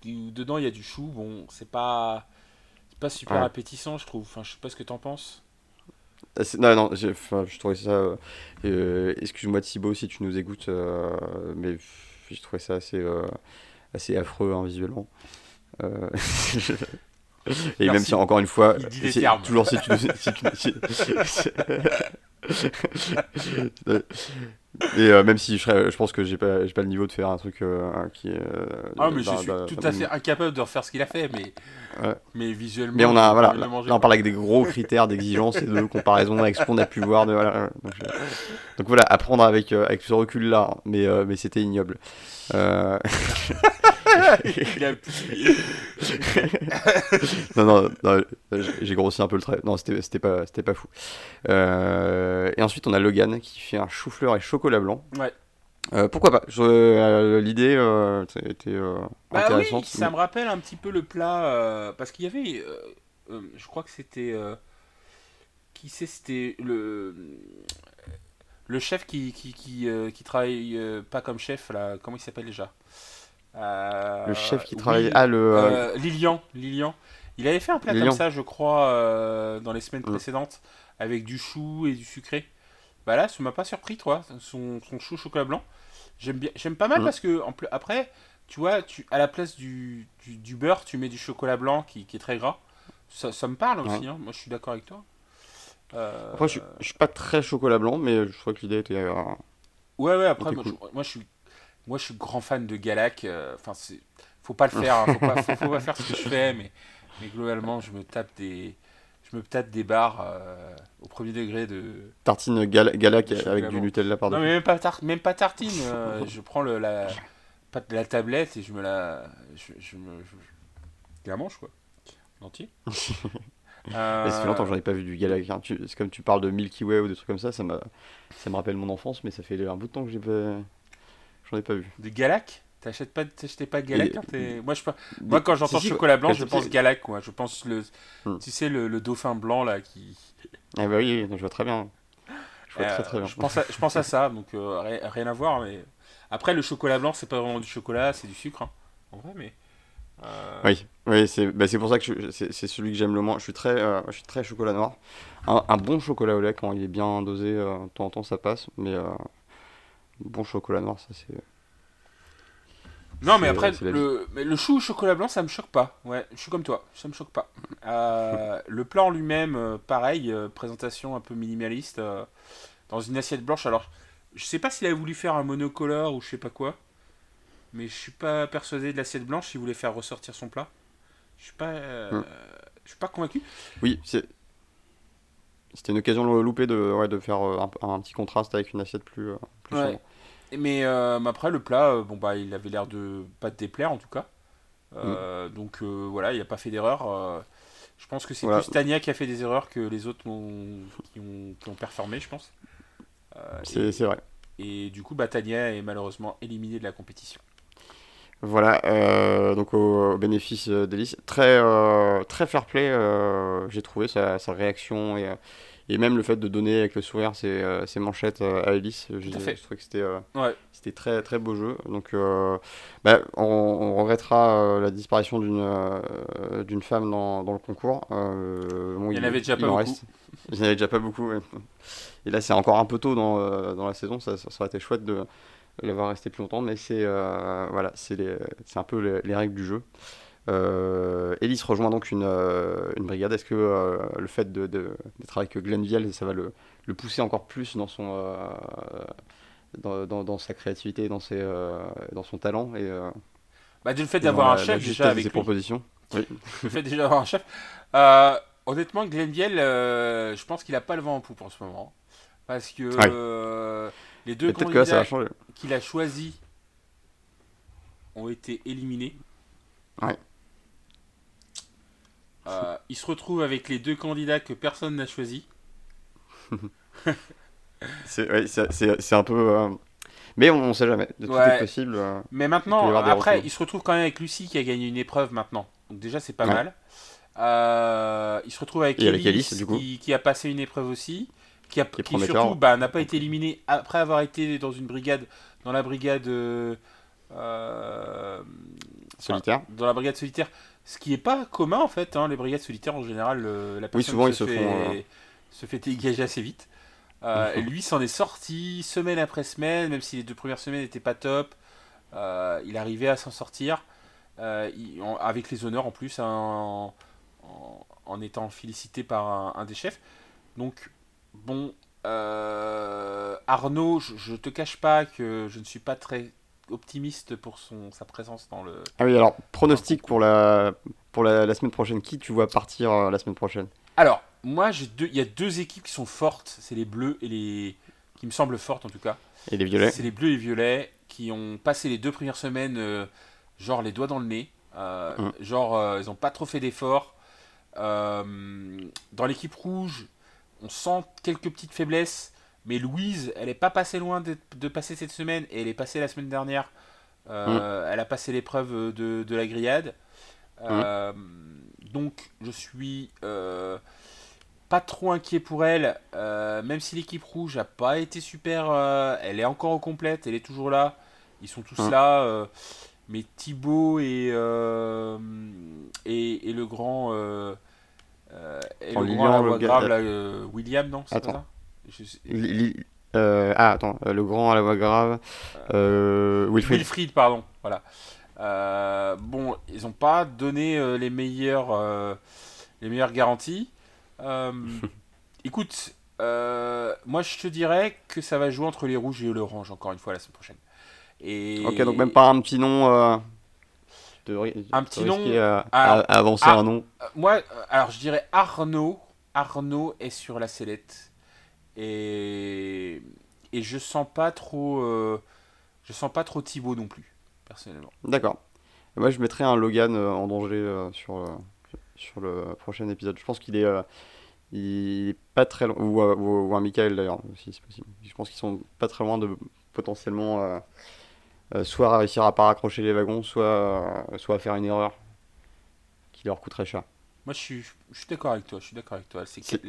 qui, où dedans il y a du chou. Bon, c'est pas, pas super Ouais. appétissant, je trouve. Enfin, je sais pas ce que t'en penses. Ah, Non, non, enfin, je trouvais ça. Excuse-moi Thibaut si tu nous écoutes, euh, mais je trouvais ça assez, euh, assez affreux hein, visuellement. Euh, Et même si encore une fois, toujours si tu, si tu- si- et euh, même si je, serais- je pense que j'ai pas, j'ai pas le niveau de faire un truc euh, qui est. euh, Ah, mais je suis tout à fait incapable de refaire ce qu'il a fait, mais, Ouais. mais visuellement. Mais on a, voilà, là, là, on parle avec des gros critères d'exigence et de comparaison avec ce qu'on a pu voir. De, voilà, donc, je- donc voilà, apprendre avec, avec ce recul-là, hein, mais, mais c'était ignoble. Il a- non, non, non, j'ai- grossi un peu le trait. Non, c'était pas, pas fou. Euh, et ensuite, on a Logan qui fait un chou-fleur et chocolat blanc. Ouais. Euh, pourquoi pas? Euh, L'idée était Bah oui, intéressante. ça me rappelle un petit peu le plat. parce qu'il y avait. je crois que c'était. qui c'est C'était le. Le chef qui, qui, qui, euh, qui travaille euh, pas comme chef, là. Comment il s'appelle déjà? Le chef qui oui, travaille. Ah, le. euh, euh, Lilian, Lilian. Il avait fait un plat Lilian. comme ça, je crois, euh, dans les semaines Mm. précédentes, avec du chou et du sucré. Bah là, ça m'a pas surpris, toi, son, son chou chocolat blanc. J'aime bien, j'aime pas mal Mm. parce que en plus, après, tu vois, tu, à la place du, du, du beurre, tu mets du chocolat blanc qui, qui est très gras. Ça, ça me parle aussi, Ouais. hein. moi je suis d'accord avec toi. Euh, Après, je, je suis pas très chocolat blanc, mais je crois que l'idée était. euh, Ouais, ouais, après, Ok, moi, cool. je, moi, je suis, moi je suis grand fan de Galac. euh, Enfin, c'est, faut pas le faire, hein, faut, pas, faut, faut pas faire ce que je fais, mais, mais globalement, je me tape des, je me tâte des barres euh, au premier degré de. Tartine gala, gala De avec du Nutella par Non, mais même pas, même pas tartine. euh, je prends le, la, la tablette et je me la. Je, je me. Je, je la mange, quoi. En entier. Euh, ça fait longtemps que j'en ai pas vu du gala. hein. C'est comme tu parles de Milky Way ou des trucs comme ça, ça, ça me rappelle mon enfance, mais ça fait un bout de temps que j'ai pas... j'en ai pas vu. De Galac T'achètes pas, t'achetais pas Galac quand t'es- Moi, je, moi, quand j'entends Si, si, chocolat blanc, je pense. Galac, quoi. Je pense le. Hmm. Tu sais, le, le dauphin blanc, là, qui. Ah bah oui, je vois très bien. Je vois Euh, très très bien. Je pense à, je pense à ça, donc euh, ri- rien à voir. Mais après, le chocolat blanc, c'est pas vraiment du chocolat, c'est du sucre. hein, en vrai, mais. euh, Oui, oui c'est bah, pour ça que c'est c'est celui que j'aime le moins. Je suis très, euh, je suis très chocolat noir. Un, un bon chocolat au lait, quand il est bien dosé, euh, de temps en temps ça passe, mais euh, bon chocolat noir, ça c'est. Non, mais après, le, mais le chou au chocolat blanc, ça me choque pas. Ouais, je suis comme toi, ça me choque pas. Euh, le plat en lui-même, euh, pareil, euh, présentation un peu minimaliste, euh, dans une assiette blanche. Alors, je sais pas s'il a voulu faire un monocolore ou je sais pas quoi, mais je suis pas persuadé de l'assiette blanche s'il voulait faire ressortir son plat. Je suis pas, euh, Hmm. je suis pas convaincu. Oui, c'est. C'était une occasion loupée de, ouais, de faire euh, un, un petit contraste avec une assiette plus, euh, plus Ouais. sombre. Mais, euh, mais après, le plat, bon, bah, il avait l'air de pas te déplaire en tout cas. Euh, Donc euh, voilà, il a pas fait d'erreur. je pense que c'est Voilà. plus Tania qui a fait des erreurs que les autres ont- qui, ont, qui ont performé, je pense. C'est vrai. et, et du coup, bah, Tania est malheureusement éliminée de la compétition. Voilà, euh, donc au, bénéfice d'Elise. Très, euh, très fair play, euh, j'ai trouvé sa, sa réaction et, et même le fait de donner avec le sourire ses, ses manchettes à Elise. Je, je trouvais que c'était Ouais. très, très beau jeu. Donc bah, on, on regrettera la disparition d'une femme dans, dans le concours. Bon, Il en avait déjà pas en beaucoup. reste. Il y en avait déjà pas beaucoup. ouais. Et là, c'est encore un peu tôt dans, dans la saison. Ça, ça aurait été chouette de l'avoir resté plus longtemps, mais c'est euh, voilà, c'est un peu les, les règles du jeu. Euh, Elise rejoint donc une, euh, une brigade. Est-ce que euh, le fait de- de- d'être avec Glenville, ça va le, le pousser encore plus dans son dans, dans- dans sa créativité, dans ses dans son talent et Bah, le fait d'avoir un la- la chef déjà de avec ses propositions Oui. Le fait déjà d'avoir un chef. Honnêtement, Glenville, je pense qu'il a pas le vent en poupe en ce moment. Parce que Ouais. Les deux Et Peut-être que là, ça va candidats changer. qu'il a choisis ont été éliminés. Ouais. Euh, il se retrouve avec les deux candidats que personne n'a choisis. C'est ouais, c'est- c'est- c'est un peu. euh, Mais on, on sait jamais. Tout Ouais. est possible. euh. Mais maintenant, après, il se retrouve quand même avec Lucie qui a gagné une épreuve maintenant. Donc déjà, c'est pas Ouais. mal. Il se retrouve avec Et avec Alice, Alice, du coup. Qui, qui a passé une épreuve aussi. Qui, a, Qui qui surtout bah, n'a pas été éliminé après avoir été dans une brigade, dans la brigade. euh, euh, Solitaire. dans la brigade solitaire, ce qui est pas commun en fait. hein, les brigades solitaires en général, la personne souvent, se, ils se fait, font, euh, se fait dégager assez vite. Et lui s'en est sorti semaine après semaine, même si les deux premières semaines n'étaient pas top. Il arrivait à s'en sortir il- en- avec les honneurs en plus, hein, en, en- en étant félicité par un, un des chefs. Donc bon, euh, Arnaud, je, je te cache pas que je ne suis pas très optimiste pour son, sa présence dans le, Ah oui, alors, pronostic pour la, pour la, la semaine prochaine. Qui tu vois partir euh, la semaine prochaine? Alors, moi, j'ai deux, il y a deux équipes qui sont fortes. C'est les Bleus et les. qui me semblent fortes en tout cas. Et les violets C'est les Bleus et les Violets qui ont passé les deux premières semaines, euh, genre les doigts dans le nez. Mm. Genre, ils n'ont pas trop fait d'efforts. Dans l'équipe rouge, on sent quelques petites faiblesses. Mais Louise, elle n'est pas passée loin de, de passer cette semaine. Et elle est passée la semaine dernière. Euh, Elle a passé l'épreuve de, de la grillade. Euh, Donc, je suis euh, pas trop inquiet pour elle. euh, même si l'équipe rouge a pas été super. euh, elle est encore au complète. Elle est toujours là. Ils sont tous Mm. là. euh, mais Thibaut et, euh, et, et le grand. Euh, euh, et le grand à la voix grave, là, euh, William, non Attends. ça Je Li- euh, ah, attends, euh, le grand à la voix grave. Euh, Wilfried. Wilfried, pardon. Voilà. Euh, bon, ils n'ont pas donné euh, les meilleures, euh, les meilleures garanties. Euh, écoute, euh, moi je te dirais que ça va jouer entre les rouges et l'orange encore une fois la semaine prochaine. Et Ok, donc même pas un petit nom. Euh, Un petit nom, risquer à, avancer ah. un nom. Euh, moi, euh, alors je dirais Arnaud Arnaud est sur la sellette. Et, et je sens pas trop. euh, je sens pas trop Thibaut non plus, personnellement. D'accord. Moi, je mettrais un Logan euh, en danger euh, sur, euh, sur le prochain épisode. Je pense qu'il est, euh, il est pas très loin, ou, euh, ou- ou un Michael d'ailleurs, si c'est possible. Je pense qu'ils sont pas très loin de potentiellement euh, soit réussir à pas raccrocher les wagons, soit, soit faire une erreur qui leur coûterait cher. Moi, je suis, je suis d'accord avec toi. Je suis d'accord avec toi. Ces, quatre-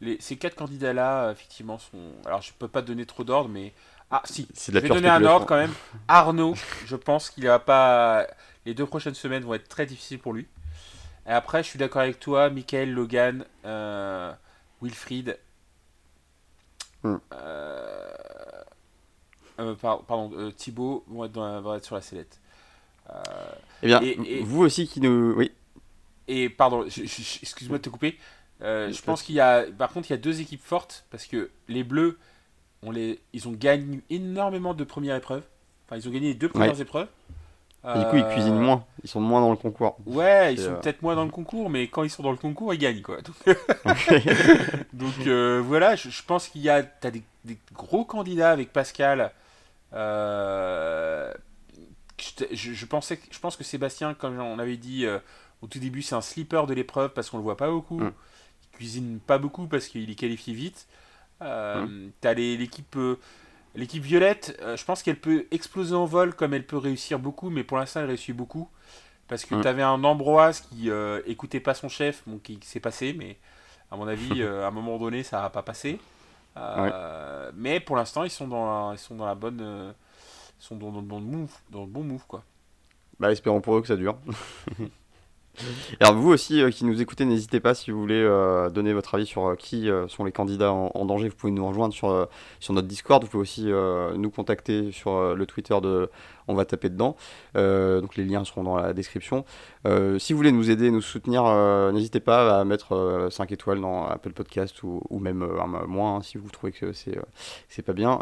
les- ces quatre candidats-là, effectivement, sont. Alors, je peux pas donner trop d'ordre, mais. Ah, si. C'est de la Je vais donner un ordre quand même. Arnaud, je pense qu'il va pas. Les deux prochaines semaines vont être très difficiles pour lui. Et après, je suis d'accord avec toi. Michael, Logan, euh, Wilfried. Euh, euh, par- pardon, euh, Thibaut vont être, dans la- vont être sur la sellette. Euh, Eh bien, Et- et- vous aussi qui nous, oui, Et pardon, excuse-moi de te couper. Euh, je pense qu'il y a, par contre, il y a deux équipes fortes parce que les Bleus, on les, ils ont gagné énormément de premières épreuves. Enfin, ils ont gagné les deux premières épreuves. Et du coup, ils cuisinent moins, ils sont moins dans le concours. Ouais, ils sont euh, peut-être moins dans le concours, mais quand ils sont dans le concours, ils gagnent quoi. Donc, donc, voilà, je, je pense qu'il y a, t'as des, des gros candidats avec Pascal. Euh, je, je- je pensais, que- je pense que Sébastien, comme on avait dit euh, au tout début, c'est un slipper de l'épreuve parce qu'on le voit pas beaucoup. Mm. Il cuisine pas beaucoup parce qu'il est qualifié vite. Euh, T'as les- l'équipe. L'équipe violette, je pense qu'elle peut exploser en vol comme elle peut réussir beaucoup, mais pour l'instant elle réussit beaucoup. Parce que Mm. tu avais un Ambroise qui écoutait pas son chef, bon, qui, qui s'est passé, mais à mon avis, à un moment donné, ça va pas passer. Euh, Mais pour l'instant, ils sont dans la, ils sont dans la bonne, euh, ils sont dans, dans le bon move, dans le bon move quoi. Bah, espérons pour eux que ça dure. Et Alors vous aussi euh, qui nous écoutez, n'hésitez pas si vous voulez donner votre avis sur qui sont les candidats en, en danger, vous pouvez nous rejoindre sur, sur notre Discord, vous pouvez aussi nous contacter sur le Twitter de On va taper dedans, Euh, donc les liens seront dans la description. Euh, si vous voulez nous aider, nous soutenir, euh, n'hésitez pas à mettre 5 étoiles dans Apple Podcast ou, ou même moins hein, si vous trouvez que c'est c'est pas bien.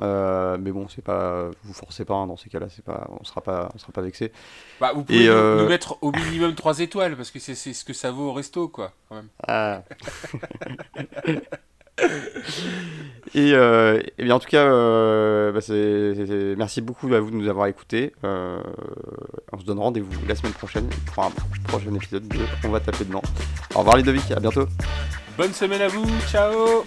Mais bon, c'est pas, vous forcez pas hein, dans ces cas-là, c'est pas, on sera pas, on sera pas vexé. Bah, vous pouvez nous, nous mettre au minimum 3 étoiles parce que c'est c'est ce que ça vaut au resto quoi. Quand même. Ah. et, euh, et bien en tout cas, euh, bah, merci beaucoup à vous de nous avoir écoutés. Euh, on se donne rendez-vous la semaine prochaine pour un prochain épisode de On va taper dedans. Au revoir Ludovic, à bientôt. Bonne semaine à vous, ciao